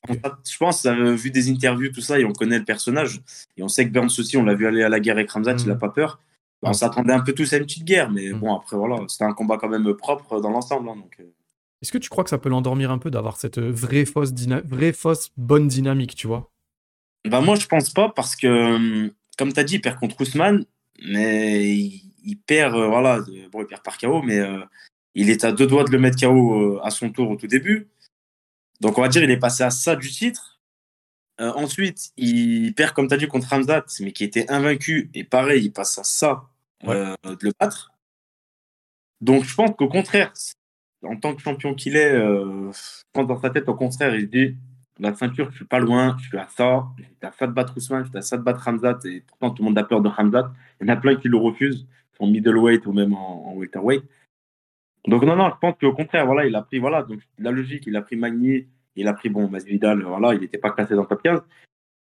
Je pense, euh, vu des interviews, tout ça, et on connaît le personnage, et on sait que Burns aussi, on l'a vu aller à la guerre avec Ramzat, il a mhm. pas peur. On s'attendait un peu tous à une petite guerre, mais mm. bon, après, voilà, c'était un combat quand même propre dans l'ensemble. Hein, donc, euh. Est-ce que tu crois que ça peut l'endormir un peu d'avoir cette vraie fausse, vraie fausse bonne dynamique, tu vois? Bah, moi, je pense pas, parce que, hum, comme tu as dit, il perd contre Ousmane, mais il, perd, euh, voilà, bon, il perd par KO, mais euh, il est à deux doigts de le mettre KO à son tour au tout début. Donc, on va dire, il est passé à ça du titre. Euh, ensuite, il perd, comme tu as dit, contre Ramzat, mais qui était invaincu. Et pareil, il passe à ça euh, de le battre. Donc, je pense qu'au contraire, en tant que champion qu'il est, euh, je pense dans sa tête, au contraire, il dit la ceinture, je suis pas loin, je suis à ça, j'étais à ça de battre Ousmane, j'étais à ça de battre Ramzat, et pourtant tout le monde a peur de Ramzat. Il y en a plein qui le refusent, en middleweight ou même en, welterweight. Donc non, non, je pense qu'au contraire, voilà, il a pris, voilà, donc la logique, il a pris Magny, il a pris, bon, Masvidal, voilà, il n'était pas classé dans le top 15.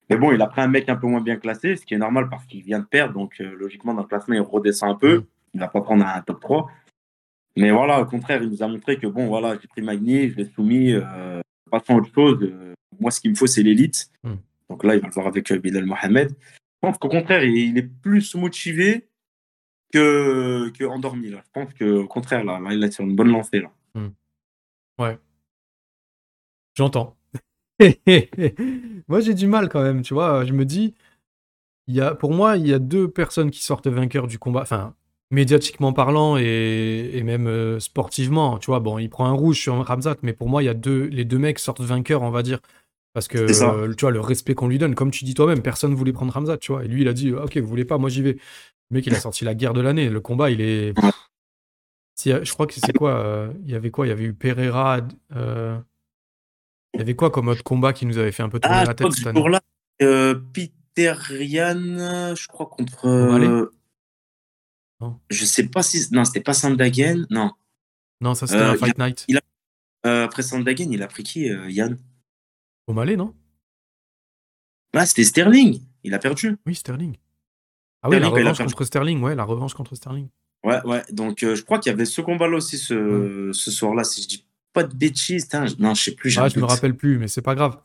Mais bon, il a pris un mec un peu moins bien classé, ce qui est normal parce qu'il vient de perdre. Donc, euh, logiquement, dans le classement, il redescend un peu. Il ne va pas prendre un top 3. Mais voilà, au contraire, il nous a montré que, bon, voilà, j'ai pris Magny, je l'ai soumis, euh, pas sans autre chose. Euh, moi, ce qu'il me faut, c'est l'élite. Hmm. Donc là, il va le voir avec Bilal Mohamed. Je pense qu'au contraire, il, est plus motivé que, que endormi. Là. Je pense qu'au contraire, là, il est sur une bonne lancée. Là. Hmm. Ouais. J'entends. moi, j'ai du mal quand même, tu vois. Je me dis, il y a, pour moi, il y a deux personnes qui sortent vainqueurs du combat. Enfin, médiatiquement parlant et, même euh, sportivement. Tu vois, bon, il prend un rouge sur Ramzat, mais pour moi, il y a deux, les deux mecs sortent vainqueurs, on va dire. Parce que, tu vois, le respect qu'on lui donne, comme tu dis toi-même, personne ne voulait prendre Ramzat, tu vois. Et lui, il a dit, ok, vous voulez pas, moi j'y vais. Le mec, il a sorti la guerre de l'année. Le combat, il est. je crois que c'est quoi euh, Il y avait quoi? Il y avait eu Pereira. Il y avait quoi comme autre combat qui nous avait fait un peu tourner ah, la tête cette année? là euh, Peter Ryan, je crois, contre. Euh... Non. Je sais pas si. Non, c'était pas Sandagen, non. Non, ça c'était un euh, Fight Night. Il a... Euh, après Sandagen, il a pris qui, Yann? O'Malley, non? Ah, c'était Sterling. Il a perdu. Oui, Sterling. Ah oui, la revanche contre Sterling, ouais, la revanche contre Sterling. Ouais, ouais. Donc, je crois qu'il y avait ce combat-là aussi ce, ce soir-là, si je dis pas de bêtises. Non, je sais plus. Ah, je me rappelle plus, mais c'est pas grave.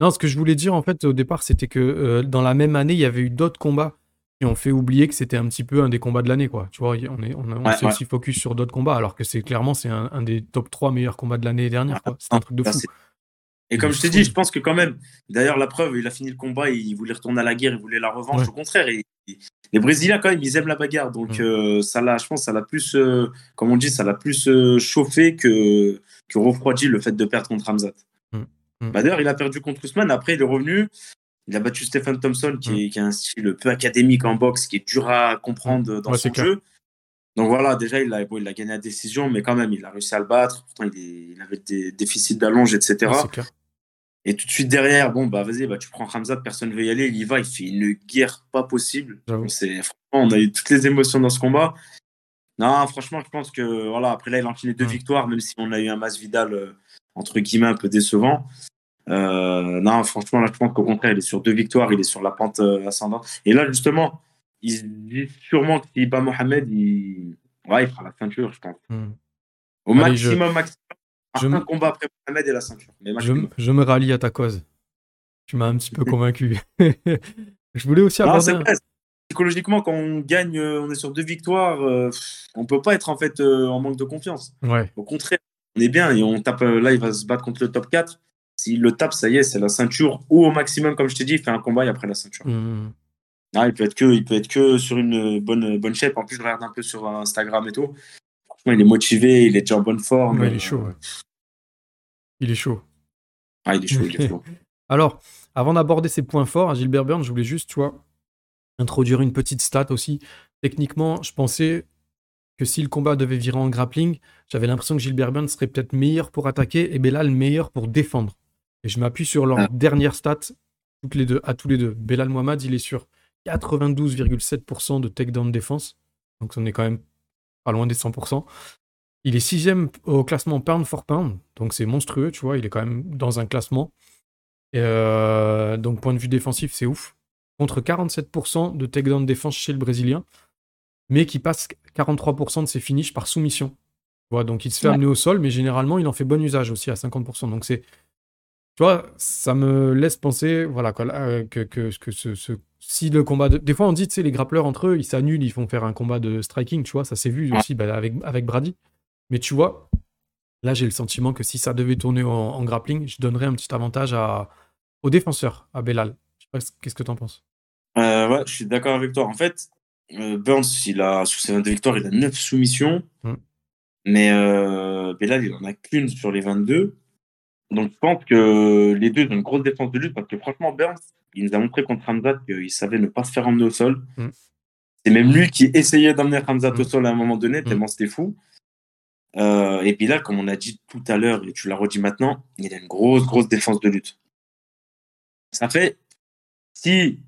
Non, ce que je voulais dire en fait au départ, c'était que euh, dans la même année, il y avait eu d'autres combats qui ont fait oublier que c'était un petit peu un des combats de l'année, quoi. Tu vois, on est, on, s'est aussi focus sur d'autres combats, alors que c'est clairement c'est un, des top 3 meilleurs combats de l'année dernière, C'est un truc de fou. Et comme je t'ai dit, je pense que quand même, d'ailleurs, la preuve, il a fini le combat, il voulait retourner à la guerre, il voulait la revanche. Au contraire, les Brésiliens, quand même, ils aiment la bagarre. Donc, euh, ça l'a, je pense, ça l'a plus, euh, comme on dit, ça l'a plus chauffé que, que refroidit le fait de perdre contre Hamzat. Mm. Mm. Bah, D'ailleurs, il a perdu contre Ousmane. Après, il est revenu. Il a battu Stephen Thompson, qui, est, mm. un style peu académique en boxe, qui est dur à comprendre dans son jeu. Donc voilà, déjà, il a, il a gagné la décision, mais quand même, il a réussi à le battre. Pourtant, il, avait des déficits d'allonge, etc. et tout de suite derrière, bon, bah vas-y, bah, tu prends Hamzat, personne ne veut y aller. Il y va, il fait une guerre pas possible. Franchement, on a eu toutes les émotions dans ce combat. Non, franchement, je pense que voilà, après là, il a enchaîné deux victoires, même si on a eu un Masvidal euh, entre guillemets un peu décevant. Euh, non, franchement, là, je pense qu'au contraire, il est sur deux victoires, il est sur la pente euh, ascendante. Et là, justement, il dit sûrement que si Mohamed, il... Ouais, il fera la ceinture, je pense. Hmm. Au maximum, maximum. un combat après Mohamed et la ceinture. je, me rallie à ta cause. Tu m'as un petit peu convaincu. je voulais aussi aborder psychologiquement, quand on gagne, euh, on est sur deux victoires, euh, on peut pas être en fait euh, en manque de confiance. Au contraire, on est bien et on tape. là, il va se battre contre le top 4. S'il le tape, ça y est, c'est la ceinture ou au maximum, comme je t'ai dit, il fait un combat et après la ceinture. Mmh. Il peut être que, il peut être que sur une bonne bonne shape. En plus, je regarde un peu sur Instagram et tout. Franchement, il est motivé, il est déjà en bonne forme. il est chaud. Il est chaud. Ah, il est chaud, il est chaud. Alors, avant d'aborder ses points forts, Gilbert Burns, je voulais juste, tu vois, introduire une petite stat aussi. Techniquement, je pensais que si le combat devait virer en grappling, j'avais l'impression que Gilbert Burns serait peut-être meilleur pour attaquer et Belal meilleur pour défendre. Et je m'appuie sur leur ah. dernière stat, toutes les deux, à tous les deux. Belal Mohamed, il est sur 92,7% de takedown défense. Donc on est quand même pas loin des 100%. Il est sixième au classement pound for pound, donc c'est monstrueux, tu vois, il est quand même dans un classement. Et euh, donc point de vue défensif, c'est ouf contre 47% de takedown défense chez le Brésilien, mais qui passe 43% de ses finishes par soumission. Voilà, donc il se fait amener au sol, mais généralement il en fait bon usage aussi à 50%. Donc c'est, tu vois, ça me laisse penser, voilà, que, que, que, ce, si le combat de... Des fois, on dit, tu sais, les grappleurs entre eux, ils s'annulent, ils font faire un combat de striking, tu vois, ça s'est vu aussi bah, avec, avec Brady. Mais tu vois, là, j'ai le sentiment que si ça devait tourner en, grappling, je donnerais un petit avantage à, au défenseur, à Belal. Qu'est-ce que tu en penses euh, Ouais, je suis d'accord avec toi. En fait, euh, Burns, il a, sur ses 22 victoires, il a 9 soumissions. Hmm. Mais euh, Belal, il en a qu'une sur les 22. Donc, je pense que les deux ont une grosse défense de lutte parce que franchement, Burns, il nous a montré contre Hamzat qu'il savait ne pas se faire emmener au sol. Hmm. C'est même lui qui essayait d'emmener Hamzat au hmm. sol à un moment donné, tellement c'était fou. Euh, et puis là, comme on a dit tout à l'heure, et tu l'as redit maintenant, il a une grosse, grosse défense de lutte. Ça fait, si,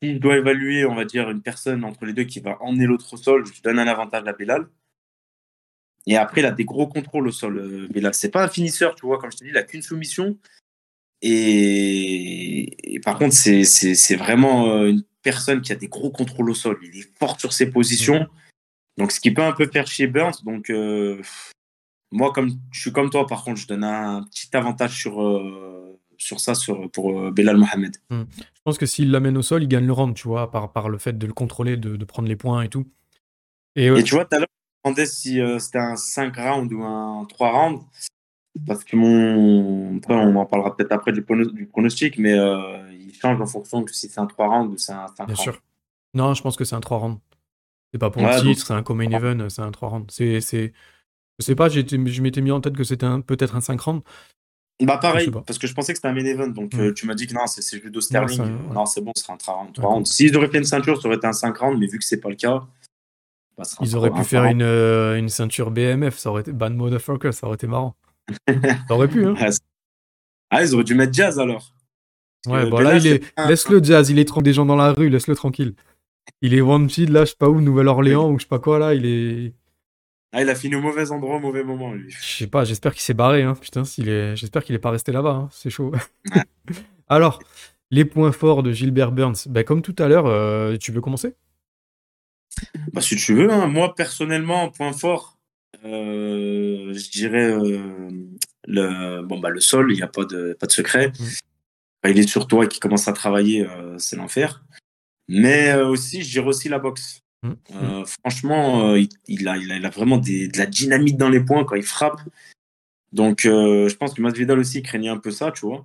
si je dois évaluer, on va dire, une personne entre les deux qui va emmener l'autre au sol, je donne un avantage à Belal. Et après, il a des gros contrôles au sol, euh, Belal. C'est pas un finisseur, tu vois, comme je te dis, il a qu'une soumission. Et, par contre, c'est vraiment euh, une personne qui a des gros contrôles au sol. Il est fort sur ses positions. Donc, ce qui peut un peu faire chier Burns. Donc, euh, moi, comme je suis comme toi, par contre, je donne un petit avantage sur, euh, sur ça sur, pour euh, Belal Mohamed. Hmm. Je pense que s'il l'amène au sol, il gagne le round, tu vois, par, par le fait de le contrôler, de, de prendre les points et tout. Et, tu vois, tout à l'heure, je me demandais si c'était un 5 rounds ou un 3 rounds. Parce que mon. on en parlera peut-être après du, pronostic, mais il change en fonction de si c'est un 3 rounds ou c'est un 5 Bien sûr. Non, je pense que c'est un 3 rounds. C'est pas pour le titre, c'est un co-main event, c'est un 3 rounds. C'est, c'est... Je sais pas, je m'étais mis en tête que c'était peut-être un 5 rounds. Bah pareil, parce que je pensais que c'était un main event, donc euh, tu m'as dit que non, c'est Judo Sterling. Non, c'est bon, ce sera un 3 rounds. S'ils auraient fait une ceinture, ça aurait été un 5 rounds, mais vu que c'est pas le cas. Bah, Ils auraient pu faire une, euh, une, ceinture BMF, ça aurait été Bad Motherfucker, ça aurait été marrant. ça aurait pu, hein. Ah, ils auraient dû mettre Jazz alors. ouais, bon là, il est... laisse-le Jazz, il est trop des gens dans la rue, laisse-le tranquille. Il est wanted là, je sais pas où, Nouvelle-Orléans ou je sais pas quoi là, il est. Ah, il a fini au mauvais endroit, au mauvais moment, lui. Je sais pas, j'espère qu'il s'est barré, hein. Putain, s'il est... j'espère qu'il est pas resté là-bas, hein. c'est chaud. Alors, les points forts de Gilbert Burns, bah, comme tout à l'heure, euh, tu veux commencer? Bah, Si tu veux, hein. moi personnellement, point fort, euh, je dirais euh, le, bon, bah, le sol, il n'y a pas de, pas de secret. Mm. il est sur toi et qui commence à travailler, c'est l'enfer. Mais euh, aussi, je dirais aussi la boxe. Mmh. Euh, franchement, euh, il, a, il, a, vraiment de la dynamite dans les points quand il frappe. Donc, je pense que Masvidal aussi craignait un peu ça, tu vois.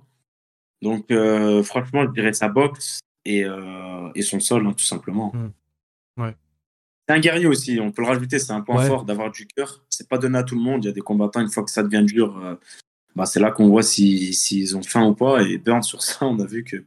Donc, franchement, je dirais sa boxe et, et son sol, hein, tout simplement. Mmh. Ouais. C'est un guerrier aussi, on peut le rajouter, c'est un point fort d'avoir du cœur. C'est pas donné à tout le monde. Il y a des combattants, une fois que ça devient dur, bah, c'est là qu'on voit s'ils si, ont faim ou pas. Et Burn, sur ça, on a vu que.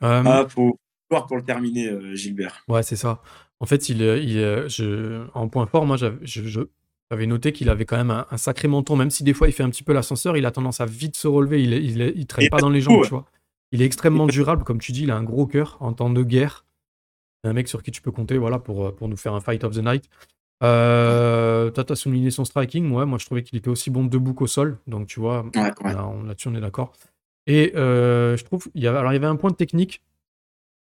Ah, faut, pour le terminer, euh, Gilbert. Ouais, c'est ça. En fait, il, euh, il, euh, je, en point fort, moi, j'avais noté qu'il avait quand même un, sacré menton, même si des fois il fait un petit peu l'ascenseur, il a tendance à vite se relever, il, il, il traîne pas dans les jambes, tu vois. Il est extrêmement durable, comme tu dis, il a un gros cœur en temps de guerre. Un mec sur qui tu peux compter voilà, pour, pour nous faire un fight of the night. Euh, T'as souligné son striking, ouais, moi je trouvais qu'il était aussi bon debout qu'au sol, donc tu vois, là-dessus on est d'accord. Et je trouve, il y avait, alors il y avait un point de technique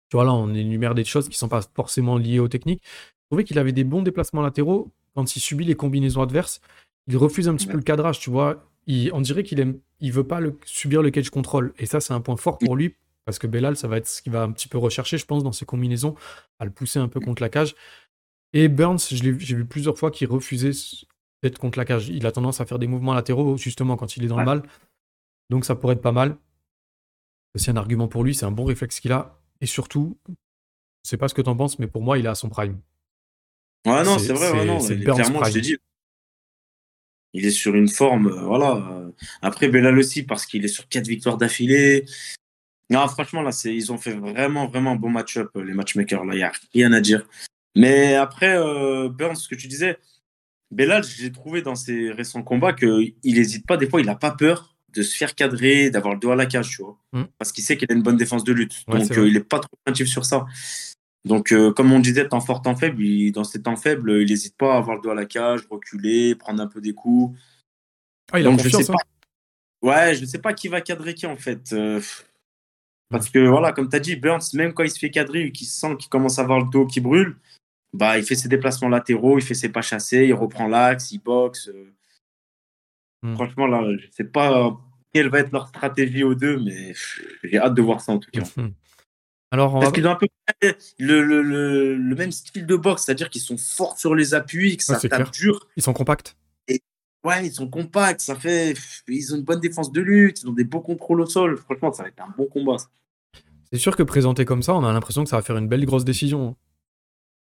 tu vois, là, on énumère des choses qui ne sont pas forcément liées aux techniques. Je trouvais qu'il avait des bons déplacements latéraux quand il subit les combinaisons adverses. Il refuse un petit peu le cadrage, tu vois. on dirait qu'il aime, il veut pas le, subir le cage control. Et ça, c'est un point fort pour lui, parce que Bellal, ça va être ce qu'il va un petit peu rechercher, je pense, dans ses combinaisons, à le pousser un peu contre la cage. Et Burns, j'ai vu plusieurs fois qu'il refusait d'être contre la cage. Il a tendance à faire des mouvements latéraux, justement, quand il est dans le mal. Donc ça pourrait être pas mal. C'est un argument pour lui, c'est un bon réflexe qu'il a. Et surtout, je sais pas ce que tu en penses, mais pour moi, il est à son prime. Ouais, non, c'est vrai, non, clairement, je dit. Il est sur une forme, euh, voilà. Après, Bellal aussi, parce qu'il est sur quatre victoires d'affilée. Non, franchement, là, ils ont fait vraiment, vraiment un bon match-up, les matchmakers. Là, il n'y a rien à dire. Mais après, euh, Burns, ce que tu disais, Bellal, j'ai trouvé dans ses récents combats qu'il n'hésite pas. Des fois, il n'a pas peur de se faire cadrer, d'avoir le dos à la cage, tu vois. Mm. Parce qu'il sait qu'il a une bonne défense de lutte. donc, euh, il n'est pas trop craintif sur ça. Donc, euh, comme on disait, temps fort, temps faible, dans ces temps faibles, il n'hésite pas à avoir le dos à la cage, reculer, prendre un peu des coups. Ah, il a donc, je sais pas. Hein. Ouais, je ne sais pas qui va cadrer qui, en fait. Euh, parce que, voilà, comme tu as dit, Burns, même quand il se fait cadrer, qu'il sent qu'il commence à avoir le dos qui brûle, bah, il fait ses déplacements latéraux, il fait ses pas chassés, il reprend l'axe, il boxe. Hmm. Franchement, là, je ne sais pas quelle va être leur stratégie aux deux, mais j'ai hâte de voir ça en tout cas. Hmm. Alors, on Parce va- qu'ils ont un peu le, le, le, le même style de boxe, c'est-à-dire qu'ils sont forts sur les appuis, que ça tape clair. dur. ils sont compacts. Ouais, ils sont compacts, ça fait. Ils ont une bonne défense de lutte, ils ont des beaux contrôles au sol. Franchement, ça va être un bon combat. C'est sûr que présenté comme ça, on a l'impression que ça va faire une belle grosse décision.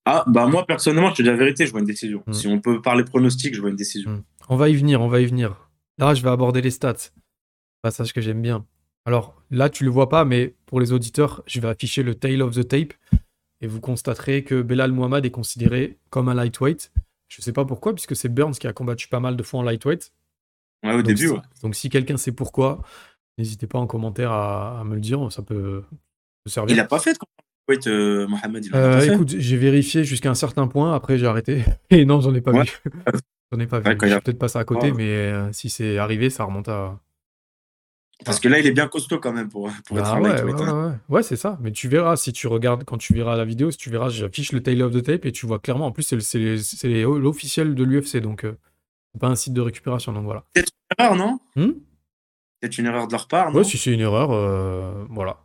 Ah, bah moi, personnellement, je te dis la vérité, je vois une décision. Mm. Si on peut parler pronostic, je vois une décision. Mm. On va y venir, on va y venir. Là, je vais aborder les stats. Passage que j'aime bien. Alors, là, tu le vois pas, mais pour les auditeurs, je vais afficher le tail of the tape. Et vous constaterez que Belal Muhammad est considéré comme un lightweight. Je sais pas pourquoi, puisque c'est Burns qui a combattu pas mal de fois en lightweight. Ouais, au Donc, début, ouais. donc si quelqu'un sait pourquoi, n'hésitez pas en commentaire à, à me le dire, ça peut, servir. Il a pas fait de combat. Wait, euh, Mohamed, il a Euh, pas fait. écoute, j'ai vérifié jusqu'à un certain point, après j'ai arrêté. Et non, j'en ai pas Ouais. vu. j'en ai pas vu. Ouais, je peut-être passé à côté, mais euh, si c'est arrivé, ça remonte à. Parce que là, il est bien costaud quand même pour, pour être Ah un ouais, lightweight, ouais, hein. ouais, ouais. Ouais, c'est ça. Mais tu verras, si tu regardes, quand tu verras la vidéo, si tu verras, j'affiche le tail of the tape et tu vois clairement, en plus, c'est c'est c'est l'officiel de l'UFC, donc euh, c'est pas un site de récupération, donc voilà. Erreur, non? Hmm? C'est une erreur de leur part, non? ouais, si c'est une erreur, euh, voilà.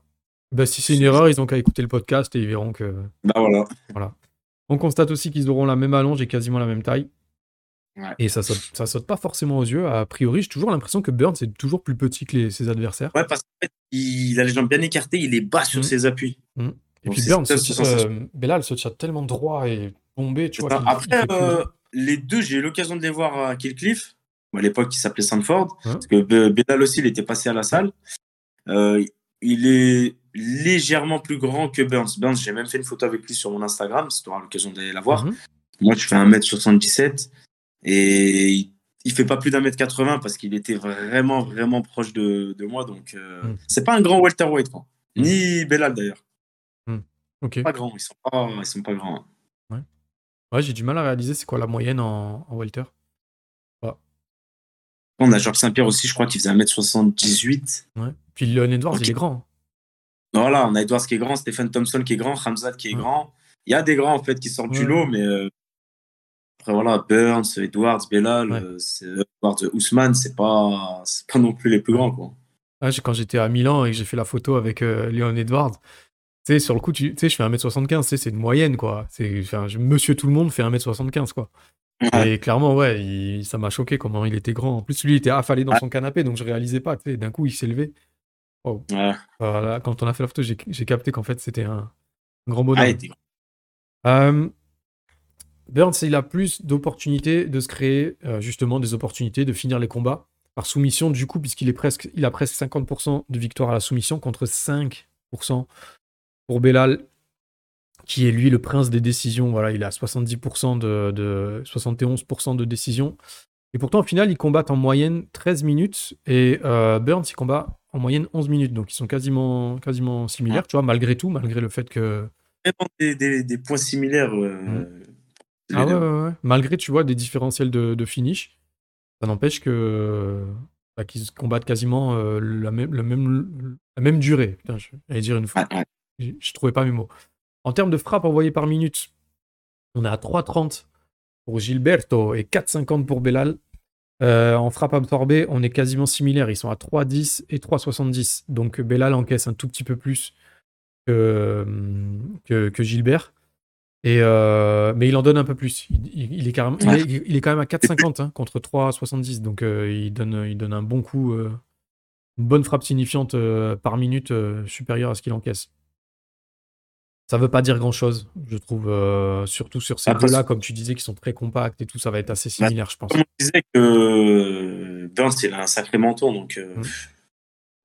Bah, si c'est une erreur, ils ont qu'à écouter le podcast et ils verront que. Bah voilà. On constate aussi qu'ils auront la même allonge et quasiment la même taille. Ouais. Et ça saute, ça saute pas forcément aux yeux. A priori, j'ai toujours l'impression que Burns est toujours plus petit que les- ses adversaires. Ouais, parce qu'il a les jambes bien écartées, il est bas sur Mm. ses appuis. Et Donc puis Burns, se- euh, Belal se tient tellement droit et bombé, tu vois. Il Après, euh, les deux, j'ai eu l'occasion de les voir à Killcliff, à l'époque qui s'appelait Sanford, parce que Be- Belal aussi, il était passé à la salle. Euh, il est légèrement plus grand que Burns. Burns, j'ai même fait une photo avec lui sur mon Instagram, si tu auras l'occasion d'aller la voir. Mhm. Moi, je fais 1m77 et il, il fait pas plus d'un mètre 80 parce qu'il était vraiment, vraiment proche de, de moi. Donc, euh, Mm. c'est pas un grand welterweight, quoi. Mm. Ni Belal d'ailleurs. Ok. Pas grand, ils sont pas, ils sont pas grands. hein. Ouais, j'ai du mal à réaliser c'est quoi la moyenne en, en welter. On a Georges Saint-Pierre aussi, je crois qu'il faisait 1m78. Ouais. Puis Leon Edwards, Ok. il est grand. hein. Voilà, on a Edwards qui est grand, Stephen Thompson qui est grand, Hamzat qui est Ouais. grand. Il y a des grands en fait qui sortent du Ouais. lot, mais euh, après voilà, Burns, Edwards, Belal, Ouais. euh, Edwards, Ousmane, c'est pas, pas non plus les plus grands quoi. Ah, quand j'étais à Milan et que j'ai fait la photo avec euh, Leon Edwards, tu sais, sur le coup, tu sais, je fais 1m75, tu sais, c'est une moyenne, quoi. Je- monsieur tout le monde fait 1m75, quoi. Ouais. Et clairement, ouais, il- ça m'a choqué comment il était grand. En plus, lui, il était affalé dans son canapé, donc je réalisais pas, tu sais, d'un coup, il s'est levé. Ouais. Voilà, quand on a fait la photo, j'ai capté qu'en fait, c'était un, un grand bonhomme. Ah. Euh, Burns, il a plus d'opportunités de se créer, euh, justement, des opportunités de finir les combats par soumission, du coup, puisqu'il est presque, il a presque 50% de victoire à la soumission contre 5% pour Belal, qui est lui le prince des décisions. Voilà, il a 70% de, de 71% de décisions. Et pourtant, au final, ils combattent en moyenne 13 minutes et euh, Burns, il combat en moyenne 11 minutes. Donc, ils sont quasiment, quasiment similaires, tu vois, malgré tout, malgré le fait que. Des, des- des points similaires. euh, les Ah ouais, ouais, ouais. Malgré, tu vois, des différentiels de, de finish, ça n'empêche que bah, qu'ils combattent quasiment euh, la, même, le même, la même durée. Putain, je- j'allais dire une fois. Ouais, ouais. Je je trouvais pas mes mots. En termes de frappe envoyée par minute, on est à 3,30 pour Gilberto et 4,50 pour Belal. Euh, en frappe absorbée, on est quasiment similaires. Ils sont à 3,10 et 3,70. Donc Belal encaisse un tout petit peu plus que, que, que Gilbert. Et euh, mais il en donne un peu plus. Il, est, carrément, il, est, il est quand même à 4,50 hein, contre 3,70. Donc euh, il, donne, il donne un bon coup, euh, une bonne frappe signifiante par minute supérieure à ce qu'il encaisse. Ça veut pas dire grand chose, je trouve, surtout sur ces deux-là, comme tu disais, qui sont très compacts et tout, ça va être assez similaire, je pense. Comme on disait que Burns, il a un sacré menton, donc euh, Mm.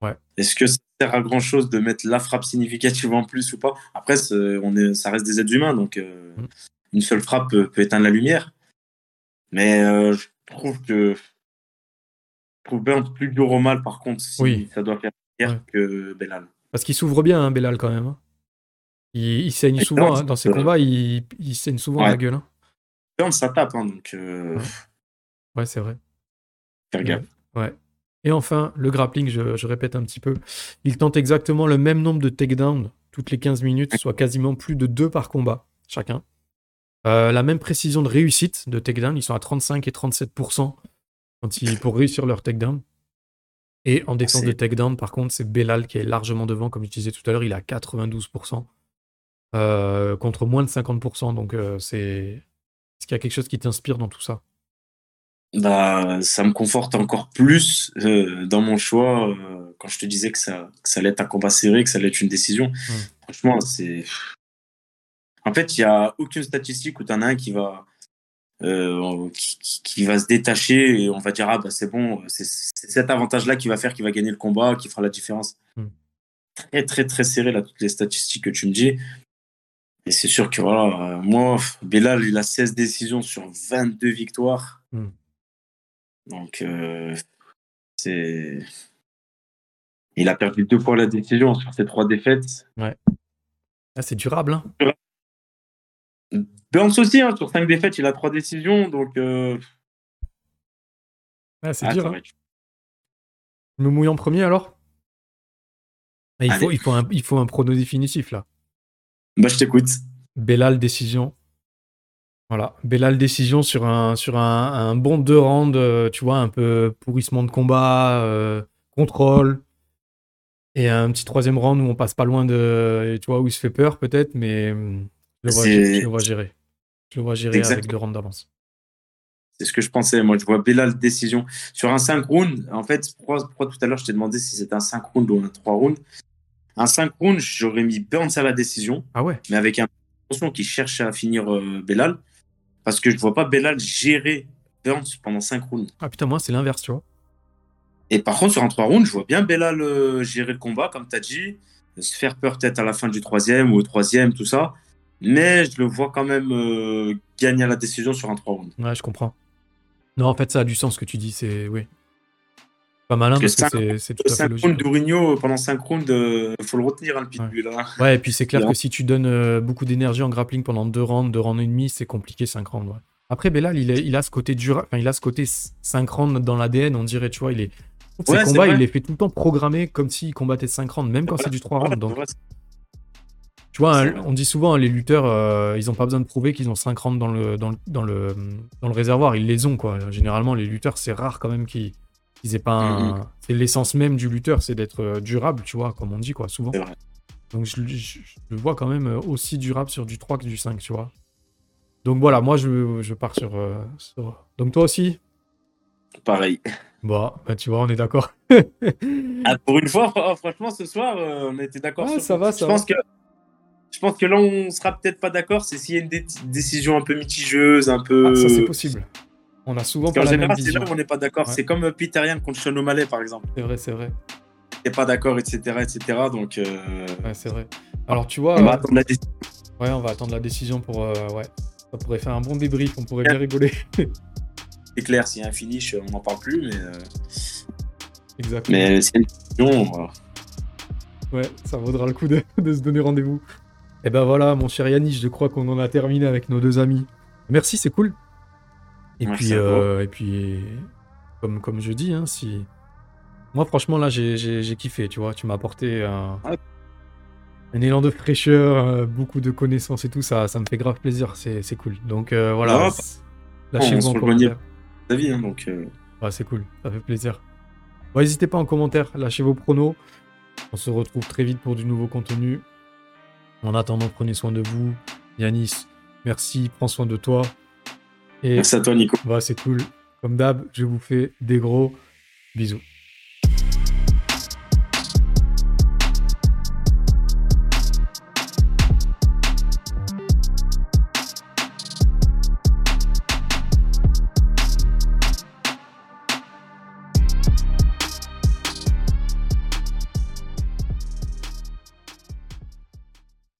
Ouais. est-ce que ça sert à grand chose de mettre la frappe significative en plus ou pas? Après, on est, ça reste des êtres humains, donc euh, Mm. une seule frappe peut, peut éteindre la lumière. Mais euh, je trouve que je trouve Burns plus dur au mal, par contre, si Oui. ça doit faire pire Ouais. que Belal. Parce qu'il s'ouvre bien, hein, Belal, quand même. hein. Il, il saigne souvent, hein, dans ses combats, il, il saigne souvent Ouais. la gueule. hein. Ça tape, hein, donc euh, Ouais. Ouais, c'est vrai. faire gaffe. Ouais. Et enfin, le grappling, je, je répète un petit peu. Il tente exactement le même nombre de takedowns toutes les 15 minutes, soit quasiment plus de deux par combat, chacun. Euh, la même précision de réussite de takedown, ils sont à 35 et 37% quand ils, pour réussir leur takedown. Et en défense de takedown, par contre, c'est Belal qui est largement devant, comme je disais tout à l'heure, il est à 92%, euh, contre moins de 50%. Donc, euh, c'est. Est-ce qu'il y a quelque chose qui t'inspire dans tout ça? Bah, ça me conforte encore plus euh, dans mon choix euh, quand je te disais que ça, que ça allait être un combat serré, que ça allait être une décision. Franchement, c'est. En fait, il n'y a aucune statistique où tu en as un qui va, euh, qui, qui- qui va se détacher et on va dire Ah, bah, c'est bon, c'est cet avantage-là qui va faire qu'il va gagner le combat, qui fera la différence. Hmm. Très, très, très serré, là, toutes les statistiques que tu me dis. Et c'est sûr que voilà, euh, moi, Belal, il a 16 décisions sur 22 victoires. Hmm. Donc, euh, c'est. Il a perdu deux fois la décision sur ses trois défaites. Ah, C'est durable, hein Burns aussi, hein, sur cinq défaites, il a trois décisions. Donc, euh, Ah, C'est ah, dur. hein. être- Je me mouille en premier alors? Ah, il, faut, il, faut un, il faut un prono définitif là. Bah, je t'écoute. Belal décision. Voilà, Belal décision sur un, sur un, un bon deux rounds, euh, tu vois, un peu pourrissement de combat, euh, contrôle. Et un petit troisième round où on passe pas loin de. Tu vois, où il se fait peur peut-être, mais hum, je le vois, je le vois gérer. Je le vois gérer avec deux rounds d'avance. C'est ce que je pensais. Moi, je vois Belal décision. Sur un 5 rounds, en fait, pourquoi, pourquoi tout à l'heure je t'ai demandé si c'était un 5 rounds ou un 3 rounds Un 5 rounds, j'aurais mis Burns à la décision, Ah ouais mais avec un qui cherche à finir euh, Belal. Parce que je vois pas Belal gérer Burns pendant 5 rounds. Ah putain, moi c'est l'inverse, tu vois. Et par contre, sur un 3 rounds, je vois bien Belal euh, gérer le combat, comme tu as dit, se faire peur peut-être à la fin du troisième ou au troisième, tout ça. Mais je le vois quand même euh, gagner à la décision sur un 3 rounds. Ouais, je comprends. Non, en fait, ça a du sens ce que tu dis, c'est. Oui. Pas malin parce Parce que c'est- tout à fait 5 logique. rounds d'Ourinho pendant 5 rounds, il faut le retenir, hein, le pitbull. hein. Ouais, et puis c'est clair que si tu donnes euh, beaucoup d'énergie en grappling pendant deux rounds, deux rounds et demi, c'est compliqué 5 rounds. ouais. Après, Belal, il, est- il a ce côté dur, enfin, il a ce côté 5 rounds dans l'ADN, on dirait, tu vois, il est. Ses Ouais, combats, il les fait tout le temps programmer comme s'il combattait 5 rounds, même quand c'est du 3 rounds. Donc, Ouais, tu vois, on dit souvent, les lutteurs, euh, ils ont pas besoin de prouver qu'ils ont 5 rounds dans le, dans, le, dans, le, dans le réservoir, ils les ont, quoi. Généralement, les lutteurs, c'est rare quand même qu'ils qu'ils aient pas un. Mhm. C'est l'essence même du lutteur, c'est d'être euh, durable, tu vois, comme on dit, quoi, souvent. Donc je, je- je le vois quand même euh, aussi durable sur du 3 que du 5, tu vois. Donc voilà, moi je, je pars sur, euh, sur- Donc toi aussi? Pareil. Bon, bah tu vois, on est d'accord. Ah, pour une fois, fr- franchement, ce soir, on était d'accord. Sur ça va, je pense que Je pense que là, on sera peut-être pas d'accord. C'est s'il y a une dé- décision un peu mitigeuse, un peu. Ah, ça c'est possible. On a souvent pas la même général, c'est vision. là où on n'est pas d'accord. Ouais. C'est comme euh, Peter Yan contre Sean O'Malley, par exemple. C'est vrai, c'est vrai. T'es pas d'accord, etc., etc. Donc, euh, Ouais, c'est vrai. Alors tu vois, on va euh, attendre la décision. ouais, on va attendre la décision pour... euh, ouais, ça pourrait faire un bon débrief, on pourrait bien rigoler. C'est clair, s'il y a un finish, on n'en parle plus. Mais, euh, Exactement. mais a une décision. Ouais, ça vaudra le coup de, de se donner rendez-vous. Et ben voilà, mon cher Yannis, je crois qu'on en a terminé avec nos deux amis. Merci, c'est cool. Et puis, euh, et puis, comme, comme je dis, hein, si... Moi, franchement, là, j'ai- kiffé, tu vois. Tu m'as apporté un, Ouais. un élan de fraîcheur, euh, beaucoup de connaissances et tout. Ça, ça me fait grave plaisir, c'est cool. Donc, euh, voilà. Ah, se en commentaire. Vie, hein, donc. euh, Ouais, c'est cool, ça fait plaisir. Bon, N'hésitez pas en commentaire, lâchez vos pronos. On se retrouve très vite pour du nouveau contenu. En attendant, prenez soin de vous. Yanis, merci, prends soin de toi. Et Merci à toi, Nico. bah, c'est cool. Comme d'hab, je vous fais des gros bisous.